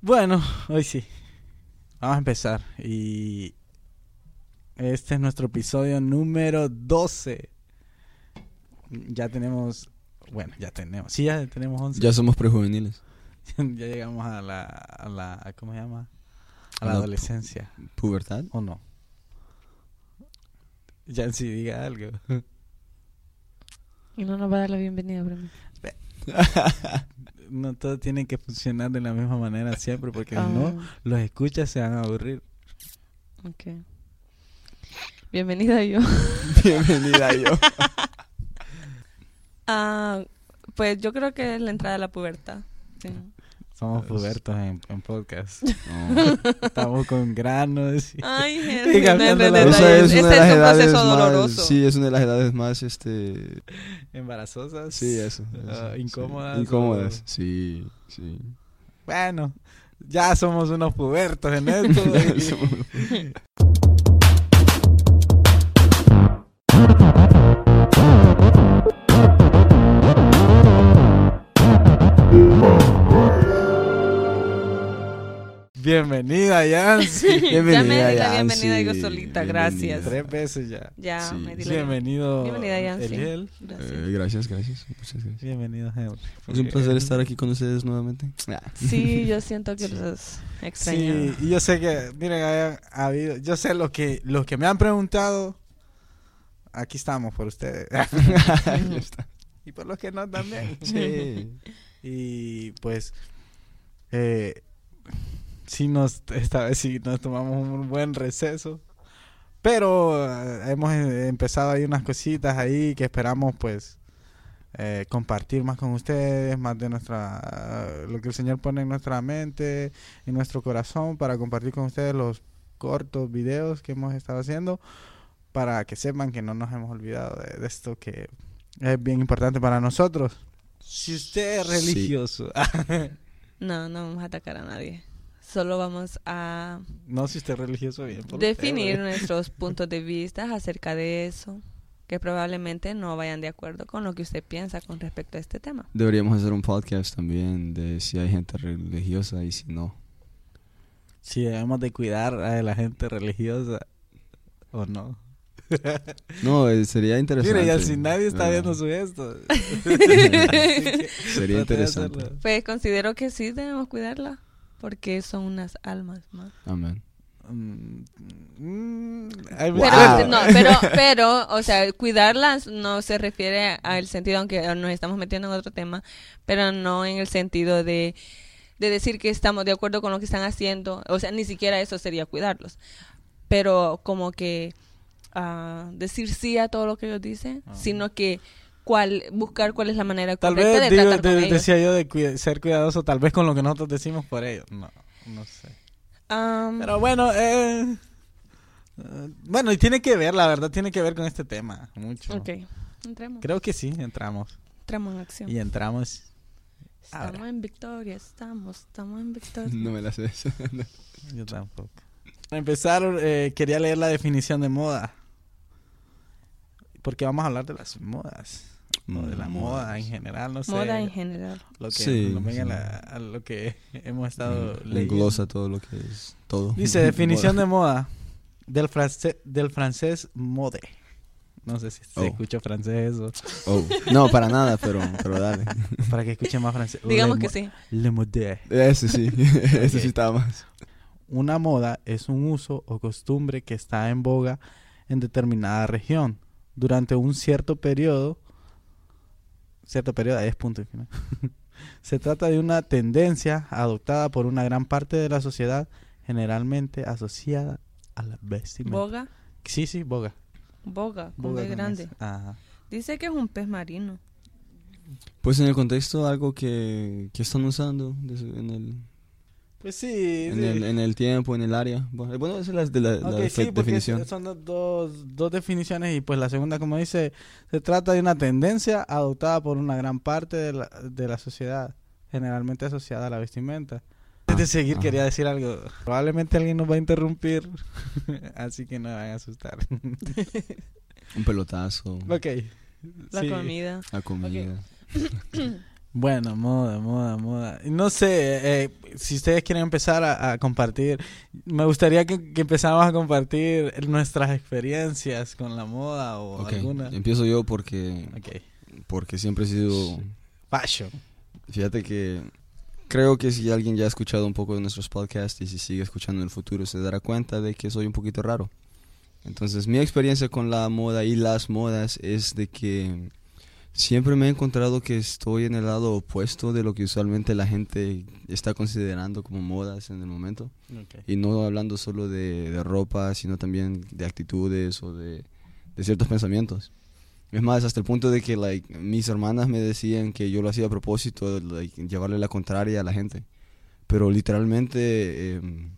Bueno, hoy sí. Vamos a empezar. Y este es nuestro episodio número 12. Ya tenemos, bueno, ya tenemos, sí, ya tenemos 11. Ya somos prejuveniles. ya llegamos a la, a la, ¿cómo se llama? A la A la adolescencia. ¿Pubertad? ¿O no? Ya en sí diga algo. Y no nos va a dar la bienvenida, Bremi. no todo tiene que funcionar de la misma manera siempre porque si Ah, no, los escuchas se van a aburrir. ok. Bienvenida yo. Bienvenida yo. Ah, pues yo creo que es la entrada a la pubertad. Sí. Somos pubertos en, en podcast. No. Estamos con granos. y- Ay, Y Henry, no cambiando la- detalles. Esa es una de las edades proceso más... doloroso. Sí, es una de las edades más, este... embarazosas. Sí, eso. Ah, eso, incómodas. Incómodas, o- sí, sí. Bueno, ya somos unos pubertos en esto. Bienvenida, Yancy. ya me Bienvenida, di la Yancy. bienvenida yo solita, gracias. Tres veces ya. Ya, Sí. me di la Bienvenido, Bienvenida, Yancy. Eliel. Gracias. Eh, gracias, gracias. Muchas gracias. Bienvenido, Henry. Es un placer estar aquí con ustedes nuevamente. Sí, yo siento que Sí. los extraño. Sí, y yo sé que, miren, ha, ha habido, yo sé lo que, los que me han preguntado, aquí estamos por ustedes. Y por los que no también. Sí. Y pues, eh, sí nos, esta vez sí nos tomamos un buen receso. Pero eh, hemos eh, empezado ahí unas cositas ahí que esperamos pues eh, compartir más con ustedes, más de nuestra, lo que el Señor pone en nuestra mente, en nuestro corazón, para compartir con ustedes los cortos videos que hemos estado haciendo, para que sepan que no nos hemos olvidado de, de esto que es bien importante para nosotros. Si usted es Sí. religioso, No, no vamos a atacar a nadie. Solo vamos a no si usted es religioso bien. por definir usted, nuestros puntos de vista acerca de eso, que probablemente no vayan de acuerdo con lo que usted piensa con respecto a este tema. Deberíamos hacer un podcast también de si hay gente religiosa y si no. Si debemos de cuidar a la gente religiosa o no. No, eh, sería interesante. Mire, ya si nadie está viendo su gesto. Sería interesante. Pues considero que sí debemos cuidarla, porque son unas almas más. Amén. Mm, hay- Pero, Wow. no, pero, pero, o sea, cuidarlas no se refiere al sentido, aunque nos estamos metiendo en otro tema, pero no en el sentido de, de decir que estamos de acuerdo con lo que están haciendo. O sea, ni siquiera eso sería cuidarlos. Pero como que ah, decir sí a todo lo que ellos dicen, Ah. sino que cuál, buscar cuál es la manera Tal correcta vez de digo, tratar con de- ellos. decía yo de cuida- ser cuidadoso, tal vez con lo que nosotros decimos por ellos. No, no sé. Am, Pero bueno, eh, eh, bueno, y tiene que ver, la verdad, tiene que ver con este tema mucho. ok, entremos. Creo que sí, entramos. Entramos en acción. Y entramos. Estamos ahora. en victoria, estamos, estamos en victoria. No me la sé eso. Yo tampoco. Para empezar, eh, quería leer la definición de moda. Porque vamos a hablar de las modas. O de la moda Modas. en general, no sé. Moda en general. Lo que, Sí, lo venga sí. la- a lo que hemos estado Mm, leyendo. Englosa todo lo que es todo. Dice, definición de moda. Del, francés del francés mode. No sé si se Oh. escucha francés o... Oh, No, para nada, pero, pero dale. Para que escuche más francés. Digamos Le que sí. Le mode. Ese sí, ese Ok. sí estaba más. Una moda es un uso o costumbre que está en boga en determinada región durante un cierto periodo. Cierto periodo, ahí es punto y final. Se trata de una tendencia adoptada por una gran parte de la sociedad, generalmente asociada a la vestimenta. Boga, Sí, sí, boga. boga, con Boga grande. Ajá. Dice que es un pez marino. Pues en el contexto algo que, que están usando en el, Pues sí. en, sí. el, en el tiempo, en el área. Bueno, bueno, esa es la, de la, sí, porque definición. son dos, dos, dos definiciones y pues la segunda, como dice, se trata de una tendencia adoptada por una gran parte de la, de la sociedad, generalmente asociada a la vestimenta. Antes de seguir, Ah. quería decir algo. Probablemente alguien nos va a interrumpir, así que no van a asustar. Un pelotazo, ok. La sí. comida. la comida. Bueno, moda, moda, moda. No sé, eh, si ustedes quieren empezar a, a compartir, me gustaría que, que empezáramos a compartir nuestras experiencias con la moda o Ok, alguna. Empiezo yo porque, porque siempre he sido... Fashion. Fíjate que creo que si alguien ya ha escuchado un poco de nuestros podcasts y si sigue escuchando en el futuro se dará cuenta de que soy un poquito raro. Entonces mi experiencia con la moda y las modas es de que siempre me he encontrado que estoy en el lado opuesto de lo que usualmente la gente está considerando como modas en el momento. Y no hablando solo de, de ropa, sino también de actitudes o de, de ciertos pensamientos. Es más, hasta el punto de que like, mis hermanas me decían que yo lo hacía a propósito, like, llevarle la contraria a la gente. Pero literalmente, em,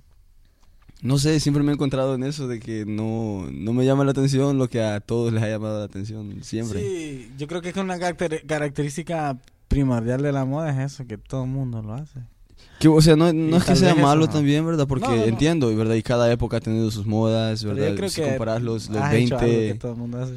no sé, siempre me he encontrado en eso de que no, no me llama la atención lo que a todos les ha llamado la atención siempre. Sí, yo creo que es una caracter- característica primordial de la moda es eso, que todo el mundo lo hace. Que, o sea, no, no es que sea malo también, ¿verdad? Porque No, no, entiendo, ¿verdad? Y cada época ha tenido sus modas, ¿verdad? yo creo si que comparas los, los has hecho algo 20... que todo el mundo hace.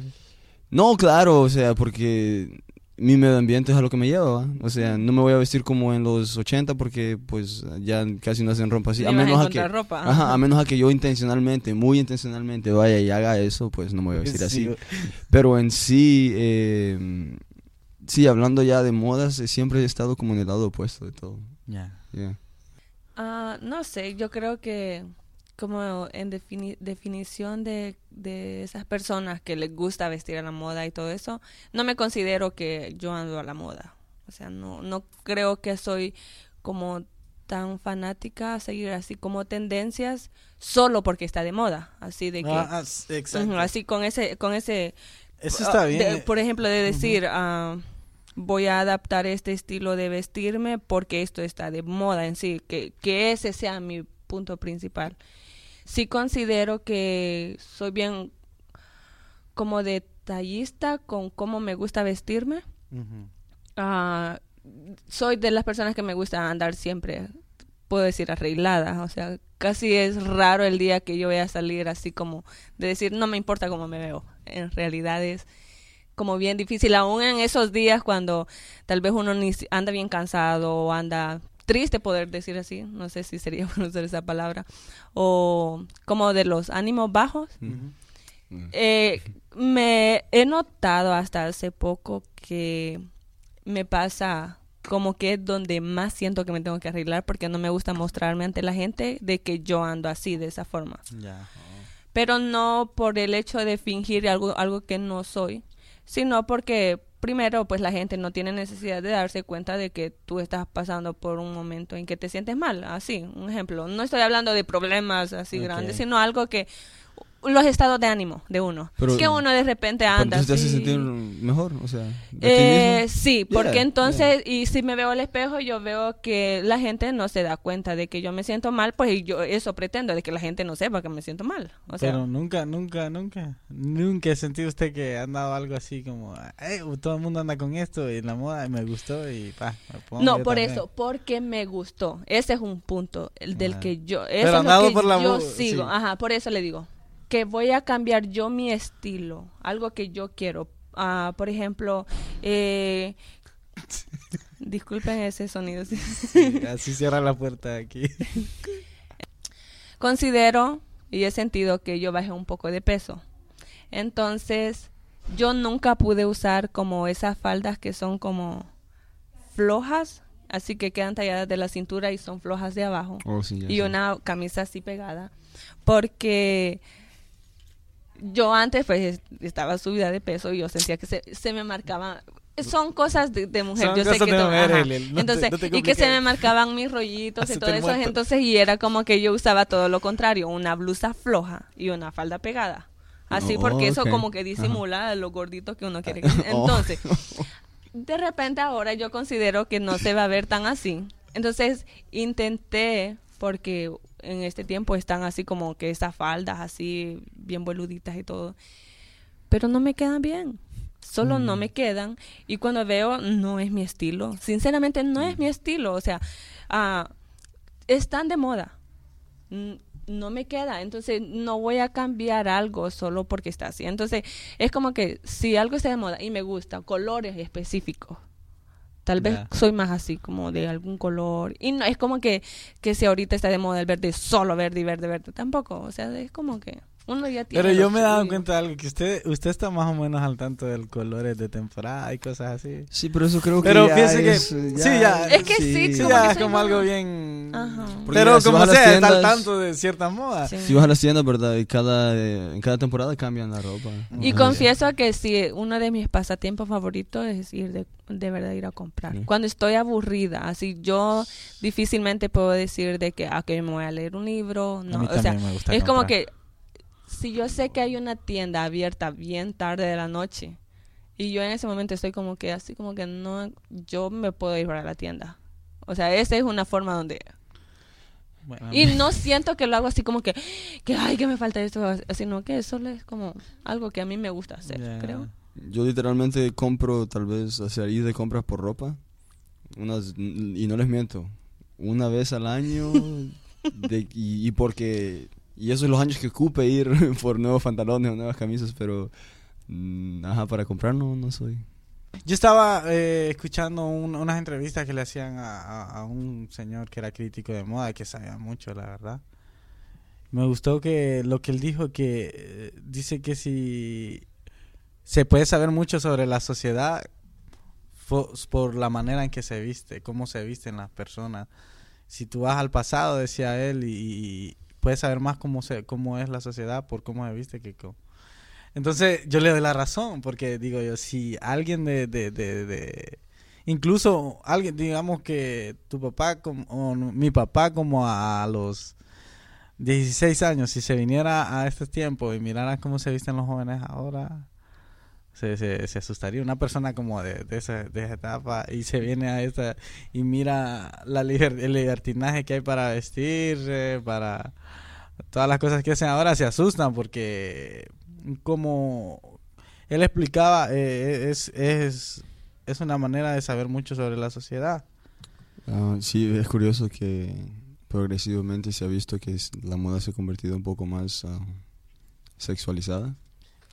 No, claro, o sea, porque mi medio ambiente es a lo que me lleva, ¿va? O sea, no me voy a vestir como en los 80 porque pues ya casi no hacen ropa así. A menos a que, encontrar ropa. ajá, a menos a que yo intencionalmente, muy intencionalmente vaya y haga eso, pues no me voy a vestir así. Sí, Pero en sí, eh, sí, hablando ya de modas, eh, siempre he estado como en el lado opuesto de todo. Ya. Yeah. Ah, no sé, yo creo que como en defini- definición de, de esas personas que les gusta vestir a la moda y todo eso, no me considero que yo ando a la moda. O sea, no, no creo que soy como tan fanática a seguir así como tendencias solo porque está de moda. Así de que... Ah, ah, exacto. Así con ese, con ese Eso ah, está de- bien. por ejemplo, de decir, ah, voy a adaptar este estilo de vestirme porque esto está de moda en sí, que, que ese sea mi punto principal. Sí considero que soy bien como detallista con cómo me gusta vestirme. Ah, soy de las personas que me gusta andar siempre, puedo decir, arreglada. O sea, casi es raro el día que yo voy a salir así como de decir, no me importa cómo me veo. En realidad es como bien difícil, aún en esos días cuando tal vez uno ni anda bien cansado o anda triste poder decir así, no sé si sería bueno usar esa palabra, o como de los ánimos bajos. Eh, me he notado hasta hace poco que me pasa como que es donde más siento que me tengo que arreglar porque no me gusta mostrarme ante la gente de que yo ando así, de esa forma. Pero no por el hecho de fingir algo, algo que no soy, sino porque primero pues la gente no tiene necesidad de darse cuenta de que tú estás pasando por un momento en que te sientes mal, así, un ejemplo. No estoy hablando de problemas así grandes, sino algo que los estados de ánimo de uno. Pero- es que uno de repente anda entonces te hace sentir mejor, o sea, Eh, sí, porque Yeah, entonces, y si me veo al espejo, yo veo que la gente no se da cuenta de que yo me siento mal, pues yo eso pretendo, de que la gente no sepa que me siento mal. O sea, Pero nunca, nunca, nunca, nunca he sentido usted que ha andado algo así como, "Eh, todo el mundo anda con esto y la moda y me gustó y pa, me pongo no, por también". eso, porque me gustó. Ese es un punto el del Ajá. que yo, eso Pero es lo que por la yo sigo. sí. Ajá, por eso le digo que voy a cambiar yo mi estilo, algo que yo quiero. Ah, por ejemplo, eh, disculpen ese sonido. sí. Sí, así cierra la puerta aquí. considero y he sentido que yo bajé un poco de peso. Entonces, yo nunca pude usar como esas faldas que son como flojas, así que quedan talladas de la cintura y son flojas de abajo. Oh, sí, Y una camisa así pegada. Porque yo antes pues estaba subida de peso y yo sentía que se, se me marcaban son cosas de, de mujer Son yo sé que de mujer, ajá. Te- entonces no y que se me marcaban mis rollitos y todo eso muerto. entonces y era como que yo usaba todo lo contrario una blusa floja y una falda pegada así Oh, porque eso como que Ajá. disimula lo gordito que uno quiere que- Oh. entonces de repente ahora yo considero que no se va a ver tan así. Entonces intenté, porque en este tiempo están así como que esas faldas así bien boluditas y todo, pero no me quedan bien. Solo no me quedan y cuando veo no es mi estilo. Sinceramente no es mi estilo. O sea, ah, están de moda. Mm, No me queda, entonces no voy a cambiar algo solo porque está así. Entonces es como que si algo está de moda y me gusta, colores específicos, Tal vez soy más así, como de algún color. Y no es como que, que si ahorita está de moda el verde, solo verde y verde, verde. Tampoco. O sea, es como que uno ya tiene. Pero yo me he dado cuenta de algo, que usted usted está más o menos al tanto del colores de temporada y cosas así. Sí, pero eso creo que Pero ya piense que- es, eh, sí, ya. Es que sí, Sí, como ya que es como algo bien... Ajá. Pero mira, si como a sea, está al tanto de ciertas modas. Sí. Si vas a las tiendas, ¿verdad? Y cada, eh, en cada temporada cambian la ropa. Y Ajá. confieso que sí, uno de mis pasatiempos favoritos es ir de, de verdad ir a comprar. Sí. Cuando estoy aburrida, así yo difícilmente puedo decir de que, ah, que me voy a leer un libro. A No, mí o sea, me gusta es como comprar. que si yo sé que hay una tienda abierta bien tarde de la noche y yo en ese momento estoy como que así como que no, yo me puedo ir para la tienda. O sea, esa es una forma donde... Bueno, Y no siento que lo hago así como que, que ay, que me falta esto, sino que solo es como algo que a mí me gusta hacer, creo. Yo literalmente compro, tal vez, sea, ir de compras por ropa. Unas, y no les miento, una vez al año. de- y, y porque. Y esos son los años que ocupe ir por nuevos pantalones o nuevas camisas, pero. mm, ajá, para comprar no, no soy. Yo estaba eh, escuchando un- unas entrevistas que le hacían a, a- a un señor que era crítico de moda, que sabía mucho, la verdad. Me gustó que lo que él dijo, que eh, dice que si se puede saber mucho sobre la sociedad por la manera en que se viste, cómo se visten las personas. Si tú vas al pasado, decía él, y puedes saber más cómo, se, cómo es la sociedad por cómo se viste que. Entonces yo le doy la razón, porque digo yo, si alguien de, de, de, de- incluso alguien, digamos que tu papá como, o mi papá como a, a los 16 años, si se viniera a este tiempo y mirara cómo se visten los jóvenes ahora, se, se, asustaría. Una persona como de, de, esa, de esa etapa y se viene a esta y mira la el libertinaje que hay para vestir, para todas las cosas que hacen ahora, se asustan porque como él explicaba, eh, es, es, es una manera de saber mucho sobre la sociedad. Ah, sí, es curioso que progresivamente se ha visto que la moda se ha convertido un poco más ah, sexualizada.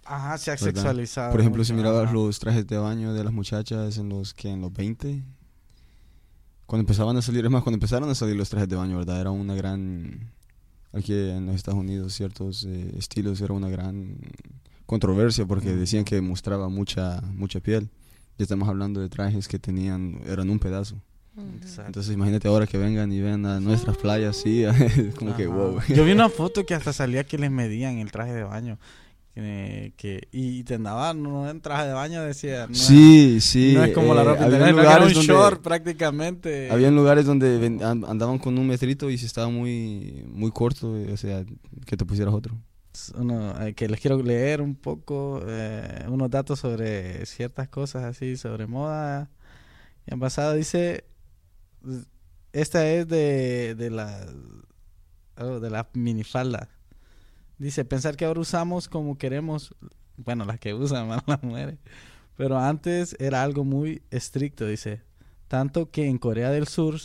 Ajá, se ha ¿Verdad? sexualizado. Por ejemplo, si mirabas ajá. los trajes de baño de las muchachas en los que en los 20, cuando empezaban a salir, es más, cuando empezaron a salir los trajes de baño, ¿verdad? Era una gran, aquí en los Estados Unidos, ciertos eh, estilos, era una gran controversia porque decían que mostraba mucha, mucha piel. Ya estamos hablando de trajes que tenían, eran un pedazo. Exacto. Entonces imagínate ahora que vengan y vean a nuestras playas, sí, es como que Ajá. wow. Yo vi una foto que hasta salía que les medían el traje de baño. Que, que- y te andaban no en traje de baño, decía. No Sí, sí. no es como la eh, ropa había lugares un donde- short prácticamente. Habían lugares donde andaban con un metrito y si estaba muy muy corto, eh, o sea, que te pusieras otro. uno, eh, que les quiero leer un poco unos datos sobre ciertas cosas así, sobre moda. Y en pasado dice, esta es de, de la oh, de la minifalda. Dice, pensar que ahora usamos como queremos, bueno, las que usan las mujeres, pero antes era algo muy estricto, dice. Tanto que en Corea del Sur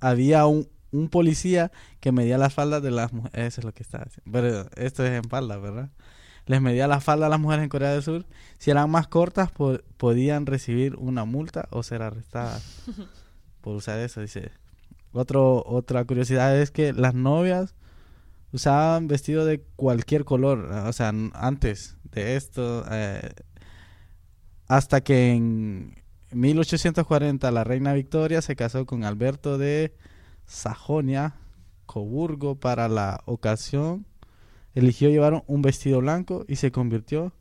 había un, un policía que medía las faldas de las mujeres. Eso es lo que está haciendo. Pero esto es en falda, ¿verdad? Les medía las faldas a las mujeres en Corea del Sur. Si eran más cortas, po- podían recibir una multa o ser arrestadas por usar eso, dice. Otro, otra curiosidad es que las novias usaban vestido de cualquier color. O sea, antes de esto, eh, hasta que en 1840 la reina Victoria se casó con Alberto de Sajonia, Coburgo, para la ocasión. Eligió llevar un vestido blanco y se convirtió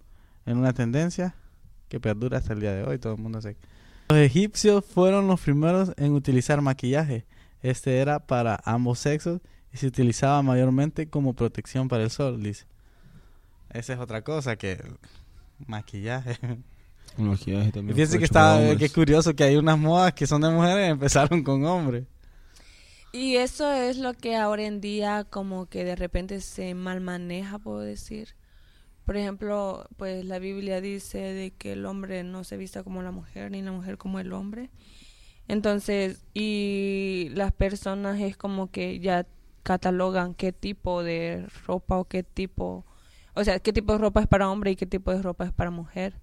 en una tendencia que perdura hasta el día de hoy. Todo el mundo se... Los egipcios fueron los primeros en utilizar maquillaje. Este era para ambos sexos y se utilizaba mayormente como protección para el sol, dice. Esa es otra cosa que el maquillaje. Un maquillaje también. Y fíjense que está que curioso que hay unas modas que son de mujeres y empezaron con hombres. Y eso es lo que ahora en día como que de repente se mal maneja, puedo decir. Por ejemplo, pues la Biblia dice de que el hombre no se vista como la mujer ni la mujer como el hombre. Entonces, y las personas es como que ya catalogan qué tipo de ropa o qué tipo, o sea, qué tipo de ropa es para hombre y qué tipo de ropa es para mujer.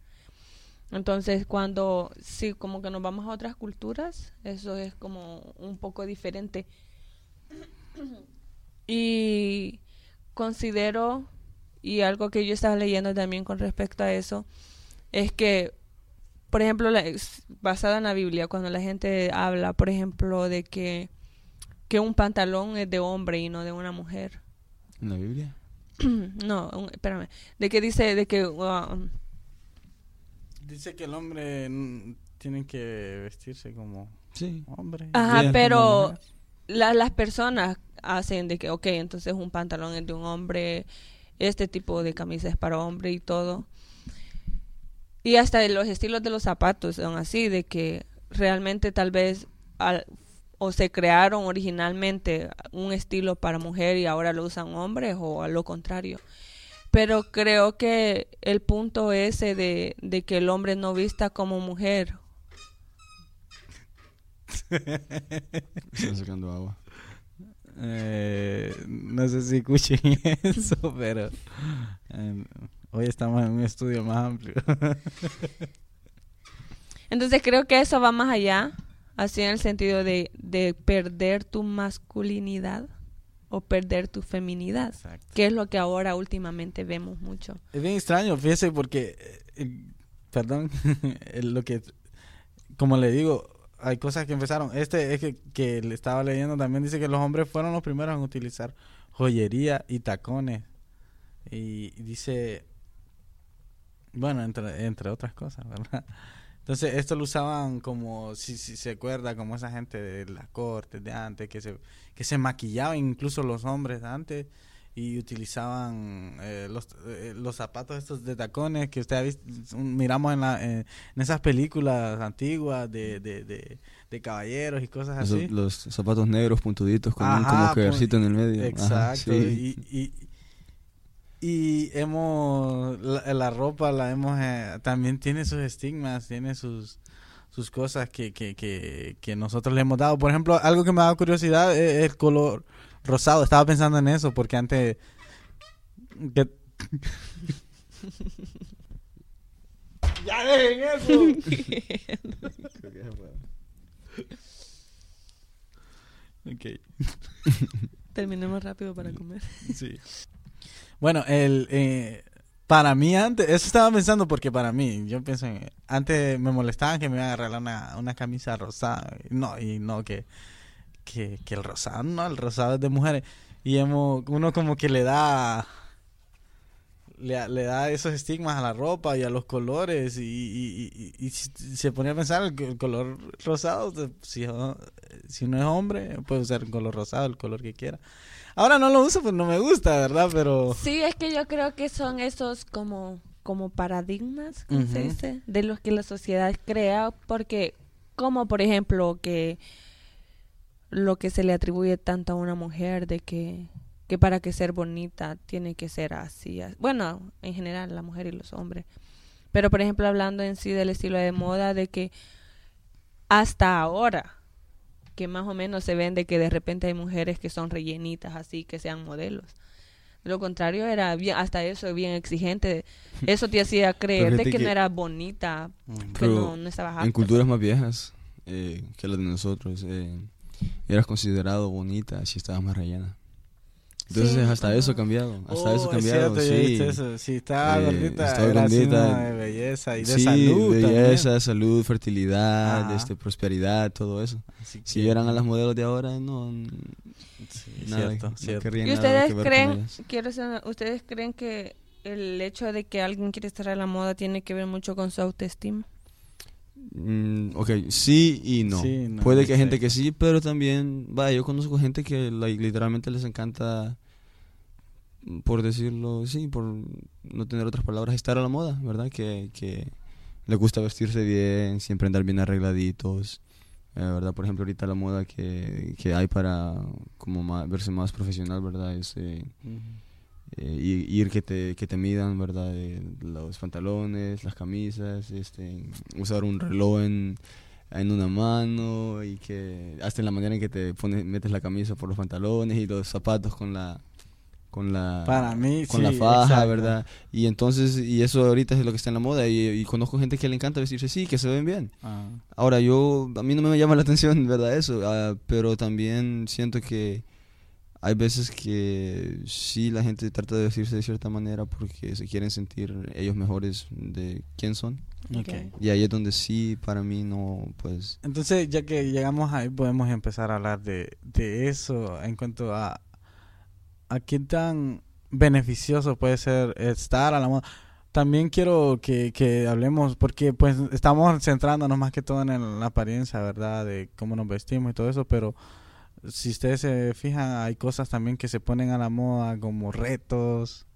Entonces, cuando sí, como que nos vamos a otras culturas, eso es como un poco diferente. Y considero, y algo que yo estaba leyendo también con respecto a eso, es que, por ejemplo, la, basada en la Biblia, cuando la gente habla, por ejemplo, de que, que un pantalón es de hombre y no de una mujer. ¿En la Biblia? no, un- espérame. De que dice, de que... um, Dice que el hombre tiene que vestirse como Sí. hombre. Ajá, pero la- las personas hacen de que, ok, entonces un pantalón es de un hombre, este tipo de camisa es para hombre y todo. Y hasta los estilos de los zapatos son así, de que realmente tal vez al- o se crearon originalmente un estilo para mujer y ahora lo usan hombres o a lo contrario. Pero creo que el punto ese de, de que el hombre no vista como mujer Están sacando agua. Eh, no sé si escuchen eso, pero eh, hoy estamos en un estudio más amplio. Entonces creo que eso va más allá, así en el sentido de, de perder tu masculinidad o perder tu feminidad, Exacto. que es lo que ahora últimamente vemos mucho. Es bien extraño, fíjese, porque, eh, eh, perdón, lo que, como le digo, hay cosas que empezaron. Este es que, que le estaba leyendo también, dice que los hombres fueron los primeros en utilizar joyería y tacones. Y dice, bueno, entre, entre otras cosas, ¿verdad? Entonces, esto lo usaban como, si, si se acuerda, como esa gente de las cortes de antes, que se, que se maquillaban incluso los hombres de antes y utilizaban eh, los, eh, los zapatos estos de tacones que usted ha visto, miramos en, la, eh, en esas películas antiguas de, de, de, de caballeros y cosas así. los zapatos negros puntuditos con un como collarcito en el medio. Ajá, Exacto. sí. y, y, y hemos, la, la ropa la hemos, eh, también tiene sus estigmas, tiene sus sus cosas que, que, que, que nosotros le hemos dado. Por ejemplo, algo que me ha dado curiosidad es el color rosado. Estaba pensando en eso porque antes... que- ¡Ya dejen eso! ok. Terminemos rápido para comer. Sí. Bueno, el eh, para mí antes, eso estaba pensando porque para mí, yo pienso en, antes me molestaban que me iban a regalar una, una camisa rosada, no, y no que, que, que el rosado, no, el rosado es de mujeres, y hemos, uno como que le da, le, le da esos estigmas a la ropa y a los colores, y, y, y- y si- se ponía a pensar el, el color rosado, si, si no es hombre, puede usar el color rosado, el color que quiera. Ahora no lo uso, pues no me gusta, ¿verdad? Pero... Sí, es que yo creo que son esos como, como paradigmas, ¿cómo se dice? De los que la sociedad crea, porque como por ejemplo que lo que se le atribuye tanto a una mujer de que, que para que ser bonita tiene que ser así. as- Bueno, en general la mujer y los hombres. Pero por ejemplo hablando en sí del estilo de moda, de que hasta ahora que más o menos se ven de que de repente hay mujeres que son rellenitas así, que sean modelos. De lo contrario, era bien, hasta eso bien exigente. Eso te hacía creer de fíjate que, no era bonita, que no, no estabas En apta. culturas más viejas eh, que las de nosotros, eh, eras considerado bonita si estabas más rellena. Entonces Sí, hasta eso ha cambiado, hasta Oh, eso ha es cambiado, cierto, yo he sí. eso. Si estaba Eh, gordita, estaba era gordita. de belleza y de sí, salud belleza, también. salud, fertilidad, Ajá. este, prosperidad, todo eso. Así Si que- vieran a las modelos de ahora, no, Sí, nada, cierto, no cierto. ¿Y ustedes creen, quiero saber, ustedes creen que el hecho de que alguien quiere estar a la moda tiene que ver mucho con su autoestima? Mm, ok, sí y no. Sí, no, Puede que hay gente que sí, pero también, vaya, yo conozco gente que like, literalmente les encanta, por decirlo, sí, por no tener otras palabras, estar a la moda, ¿verdad? Que, que les gusta vestirse bien, siempre andar bien arregladitos, eh, ¿verdad? Por ejemplo, ahorita la moda que, que hay para como verse más profesional, ¿verdad? Es eh. Eh, ir, ir que te que te midan verdad Eh, los pantalones las camisas este usar un reloj en, en una mano y que hasta en la manera en que te pones metes la camisa por los pantalones y los zapatos con la con la Para mí, con sí, la faja, exacto. ¿verdad? Y entonces, y eso ahorita es lo que está en la moda. Y, y conozco gente que le encanta vestirse así, que se ven bien. Ah. Ahora, yo, a mí no me llama la atención, ¿verdad? Eso, ah, pero también siento que hay veces que sí la gente trata de vestirse de cierta manera porque se quieren sentir ellos mejores de quién son. Y ahí es donde sí, para mí no, pues... Entonces, ya que llegamos ahí, podemos empezar a hablar de, de eso en cuanto a, a qué tan beneficioso puede ser estar a la moda. También quiero que, que hablemos, porque pues estamos centrándonos más que todo en el- la apariencia, ¿verdad? De cómo nos vestimos y todo eso, pero si ustedes se fijan, hay cosas también que se ponen a la moda, como retos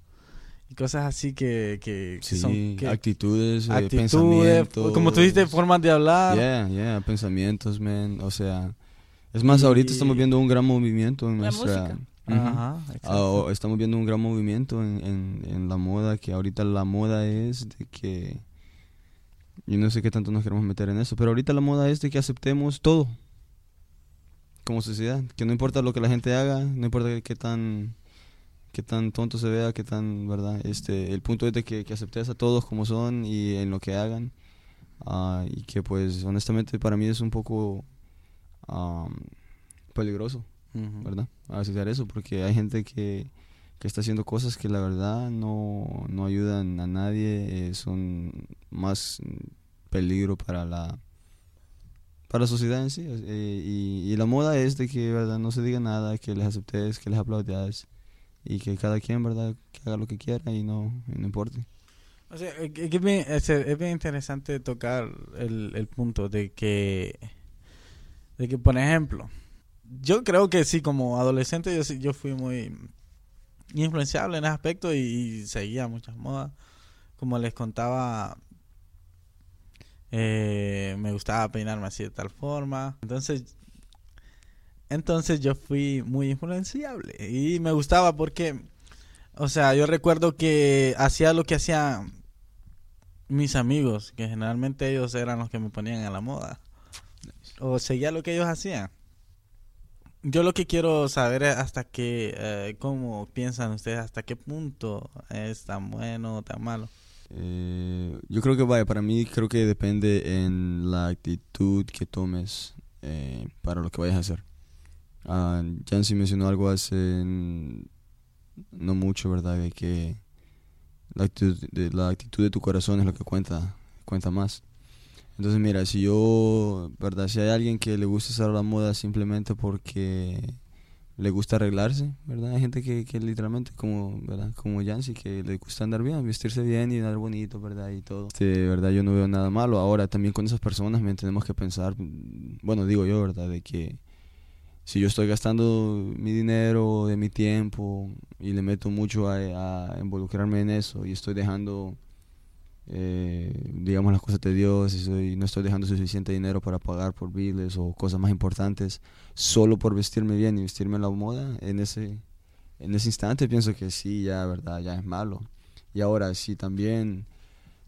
y cosas así que, que, que Sí, son... que- actitudes, eh, actitudes, pensamientos. como tú dijiste, formas de hablar. Yeah, yeah, pensamientos, man. O sea, es más, ahorita Y- estamos viendo un gran movimiento en La nuestra... música. Ajá, Ah, exacto. o- estamos viendo un gran movimiento en, en, en la moda, que ahorita la moda es de que... Yo no sé qué tanto nos queremos meter en eso, pero ahorita la moda es de que aceptemos todo como sociedad, que no importa lo que la gente haga, no importa qué tan qué tan tonto se vea, qué tan, ¿verdad? Este, el punto es de que, que aceptes a todos como son y en lo que hagan. ah, y que pues honestamente para mí es un poco am, peligroso, Ujú. ¿verdad? Aceptar eso, porque hay gente que, que está haciendo cosas que la verdad no, no ayudan a nadie, eh, son más peligro para la para la sociedad en sí. eh, y, la moda es de que, ¿verdad? No se diga nada, que les aceptes, que les aplaudas y que cada quien, ¿verdad? Haga lo que quiera y no, y importe. Es bien, es, es bien interesante tocar el, punto de que, de que, por ejemplo, yo creo que sí, como adolescente, yo, yo fui muy influenciable en ese aspecto y seguía muchas modas. Como les contaba, eh, me gustaba peinarme así de tal forma. Entonces, entonces yo fui muy influenciable y me gustaba porque, o sea, yo recuerdo que hacía lo que hacían mis amigos, que generalmente ellos eran los que me ponían a la moda. O seguía lo que ellos hacían. Yo lo que quiero saber es hasta qué, eh, cómo piensan ustedes, hasta qué punto es tan bueno o tan malo. Eh, yo creo que vaya, para mí creo que depende en la actitud que tomes eh, para lo que vayas a hacer. Ah, Jancy mencionó algo hace no mucho, ¿verdad? De que la actitud de, la actitud de tu corazón es lo que cuenta, cuenta más. Entonces, mira, si yo, ¿verdad? Si hay alguien que le gusta usar la moda simplemente porque le gusta arreglarse, ¿verdad? Hay gente que, que literalmente, como, ¿verdad? Como Yancy, que le gusta andar bien, vestirse bien y andar bonito, ¿verdad? Y todo. Este, ¿verdad? Yo no veo nada malo. Ahora, también con esas personas me tenemos que pensar, mm, bueno, digo yo, ¿verdad? De que si yo estoy gastando mi dinero, de mi tiempo y le meto mucho a involucrarme en eso y estoy dejando, eh, digamos, las cosas de Dios y no estoy dejando suficiente dinero para pagar por biles o cosas más importantes solo por vestirme bien y vestirme a la moda, en ese, en ese instante pienso que sí, ya, ¿verdad? Ya es malo. Y ahora, si también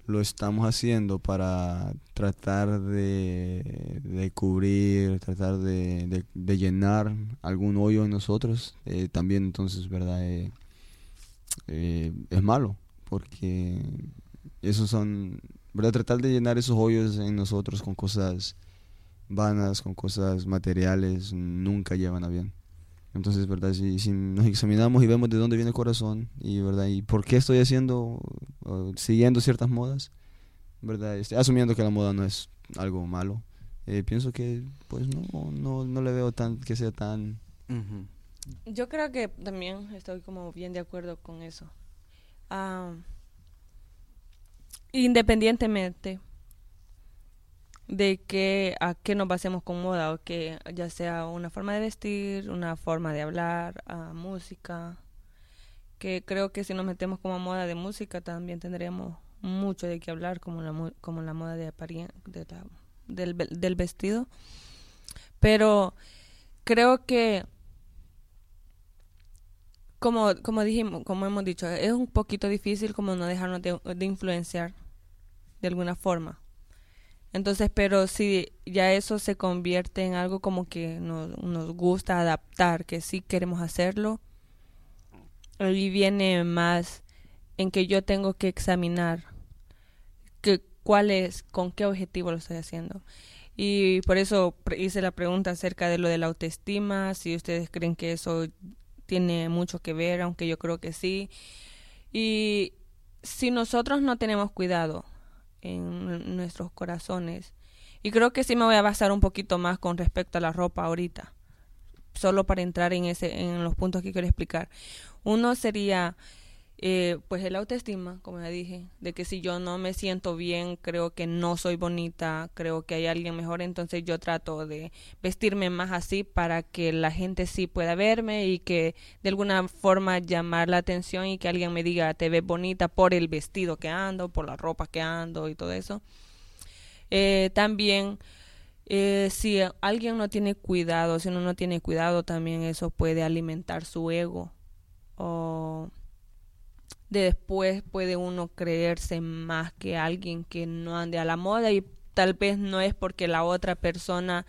lo estamos haciendo para tratar de, de cubrir, tratar de, de- de llenar algún hoyo en nosotros, eh, también entonces, ¿verdad? Eh, eh, es malo, porque esos son, ¿verdad? Tratar de llenar esos hoyos en nosotros con cosas vanas, con cosas materiales, nunca llevan a bien. Entonces, ¿verdad? Si, si nos examinamos y vemos de dónde viene el corazón y, ¿verdad? Y por qué estoy haciendo, o siguiendo ciertas modas, ¿verdad? Este, asumiendo que la moda no es algo malo, eh, pienso que, pues, no, no, no le veo tan, que sea tan... Yo creo que también estoy como bien de acuerdo con eso. Ah, independientemente de que a qué nos basemos con moda o que ya sea una forma de vestir, una forma de hablar, ah, música, que creo que si nos metemos como moda de música también tendríamos mucho de qué hablar como la como la moda de de del, del vestido, pero creo que como, como dijimos, como hemos dicho, es un poquito difícil como no dejarnos de, de influenciar de alguna forma. Entonces, pero si ya eso se convierte en algo como que nos, nos gusta adaptar, que sí queremos hacerlo, ahí viene más en que yo tengo que examinar que cuál es, con qué objetivo lo estoy haciendo. Y por eso hice la pregunta acerca de lo de la autoestima, si ustedes creen que eso tiene mucho que ver, aunque yo creo que sí. Y si nosotros no tenemos cuidado en nuestros corazones, y creo que sí me voy a basar un poquito más con respecto a la ropa ahorita, solo para entrar en ese en los puntos que quiero explicar. Uno sería eh, pues el autoestima, como ya dije, de que si yo no me siento bien, creo que no soy bonita, creo que hay alguien mejor, entonces yo trato de vestirme más así para que la gente sí pueda verme y que de alguna forma llamar la atención y que alguien me diga te ves bonita por el vestido que ando, por la ropa que ando y todo eso. Eh, también eh, si alguien no tiene cuidado, si uno no tiene cuidado, también eso puede alimentar su ego o de después puede uno creerse más que alguien que no ande a la moda y tal vez no es porque la otra persona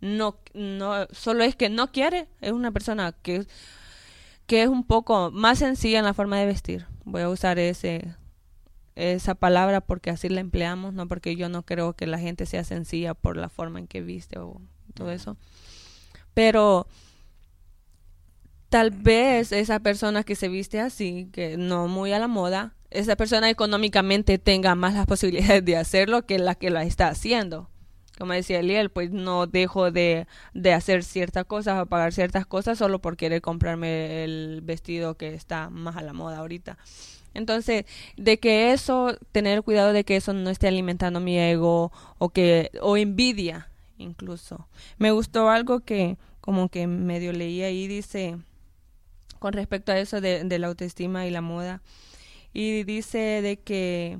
no no solo es que no quiere es una persona que que es un poco más sencilla en la forma de vestir. Voy a usar ese esa palabra porque así la empleamos no porque yo no creo que la gente sea sencilla por la forma en que viste o todo eso. Pero tal vez esa persona que se viste así, que no muy a la moda, esa persona económicamente tenga más las posibilidades de hacerlo que la que la está haciendo. Como decía Eliel, pues no dejo de, de hacer ciertas cosas o pagar ciertas cosas solo por querer comprarme el vestido que está más a la moda ahorita. Entonces, de que eso, tener cuidado de que eso no esté alimentando mi ego o que, o envidia incluso. Me gustó algo que como que medio leí ahí, dice, con respecto a eso de, la autoestima y la moda. Y dice de que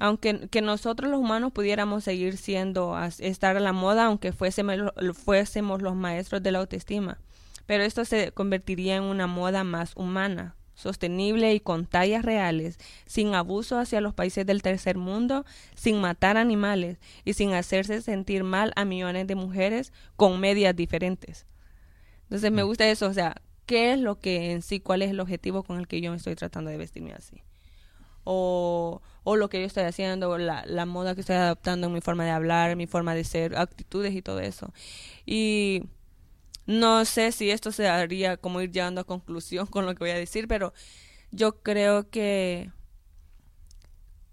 aunque que nosotros los humanos pudiéramos seguir siendo, estar a la moda, aunque fuésemos, fuésemos los maestros de la autoestima, pero esto se convertiría en una moda más humana, sostenible y con tallas reales, sin abuso hacia los países del tercer mundo, sin matar animales y sin hacerse sentir mal a millones de mujeres con medias diferentes. Entonces me mm. gusta eso, o sea, qué es lo que en sí, cuál es el objetivo con el que yo estoy tratando de vestirme así. O, o lo que yo estoy haciendo, la, la moda que estoy adaptando en mi forma de hablar, mi forma de ser, actitudes y todo eso. Y no sé si esto se haría como ir llegando a conclusión con lo que voy a decir, pero yo creo que,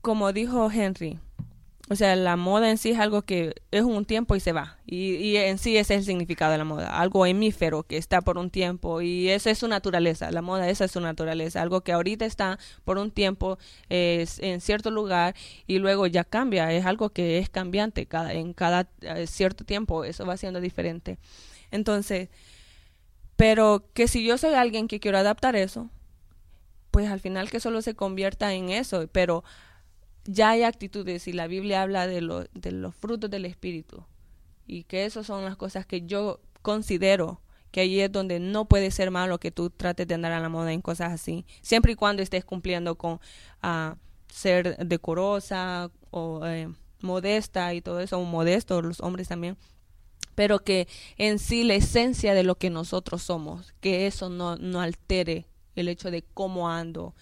como dijo Henry, o sea, la moda en sí es algo que es un tiempo y se va. Y, y, en sí ese es el significado de la moda. Algo hemífero que está por un tiempo y esa es su naturaleza. La moda esa es su naturaleza. Algo que ahorita está por un tiempo es en cierto lugar y luego ya cambia. Es algo que es cambiante cada, en cada eh, cierto tiempo. Eso va siendo diferente. Entonces, pero que si yo soy alguien que quiero adaptar eso, pues al final que solo se convierta en eso. Pero ya hay actitudes y la Biblia habla de, lo, de los frutos del Espíritu. Y que esas son las cosas que yo considero que allí es donde no puede ser malo que tú trates de andar a la moda en cosas así, siempre y cuando estés cumpliendo con uh, ser decorosa o eh, modesta y todo eso, o modesto, los hombres también, pero que en sí la esencia de lo que nosotros somos, que eso no, no altere el hecho de cómo ando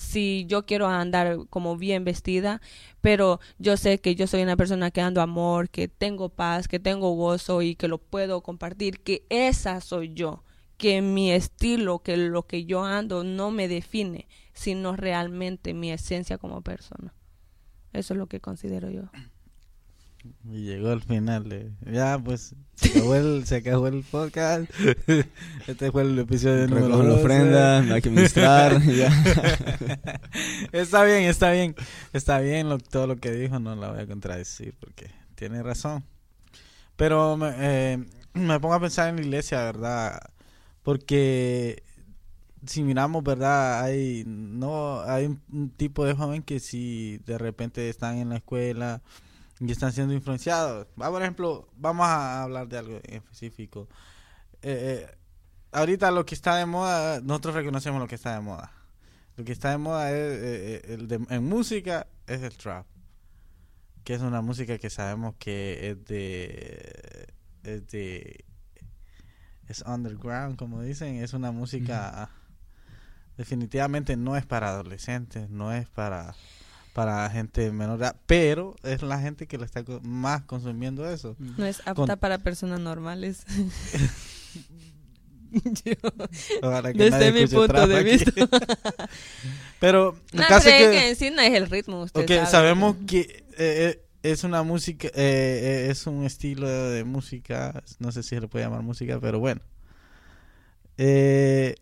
si yo quiero andar como bien vestida, pero yo sé que yo soy una persona que ando amor, que tengo paz, que tengo gozo y que lo puedo compartir, que esa soy yo, que mi estilo, que lo que yo ando no me define, sino realmente mi esencia como persona. Eso es lo que considero yo. Y llegó al final. Ya, pues, se acabó el, se acabó el podcast. Este fue el episodio de número la ofrenda, hay que administrar. está bien, está bien. Está bien lo, todo lo que dijo, no la voy a contradecir porque tiene razón. Pero me, eh, me pongo a pensar en la iglesia, ¿verdad? Porque si miramos, ¿verdad? Hay, no, hay un tipo de joven que si de repente están en la escuela y están siendo influenciados. Va, por ejemplo, vamos a hablar de algo en específico. Eh, eh, ahorita lo que está de moda, nosotros reconocemos lo que está de moda. Lo que está de moda es eh, el de, en música es el trap, que es una música que sabemos que es de es de es underground, como dicen, es una música definitivamente no es para adolescentes, no es para para gente menor de edad, pero es la gente que le está co- más consumiendo eso. No es apta Con- para personas normales. Yo- Desde mi punto de aquí. vista. pero el No, caso pero es es que, que en sí no es el ritmo, usted sabe. sabemos que eh, eh, es una música, eh, eh, es un estilo de música, no sé si se le puede llamar música, pero bueno. Eh,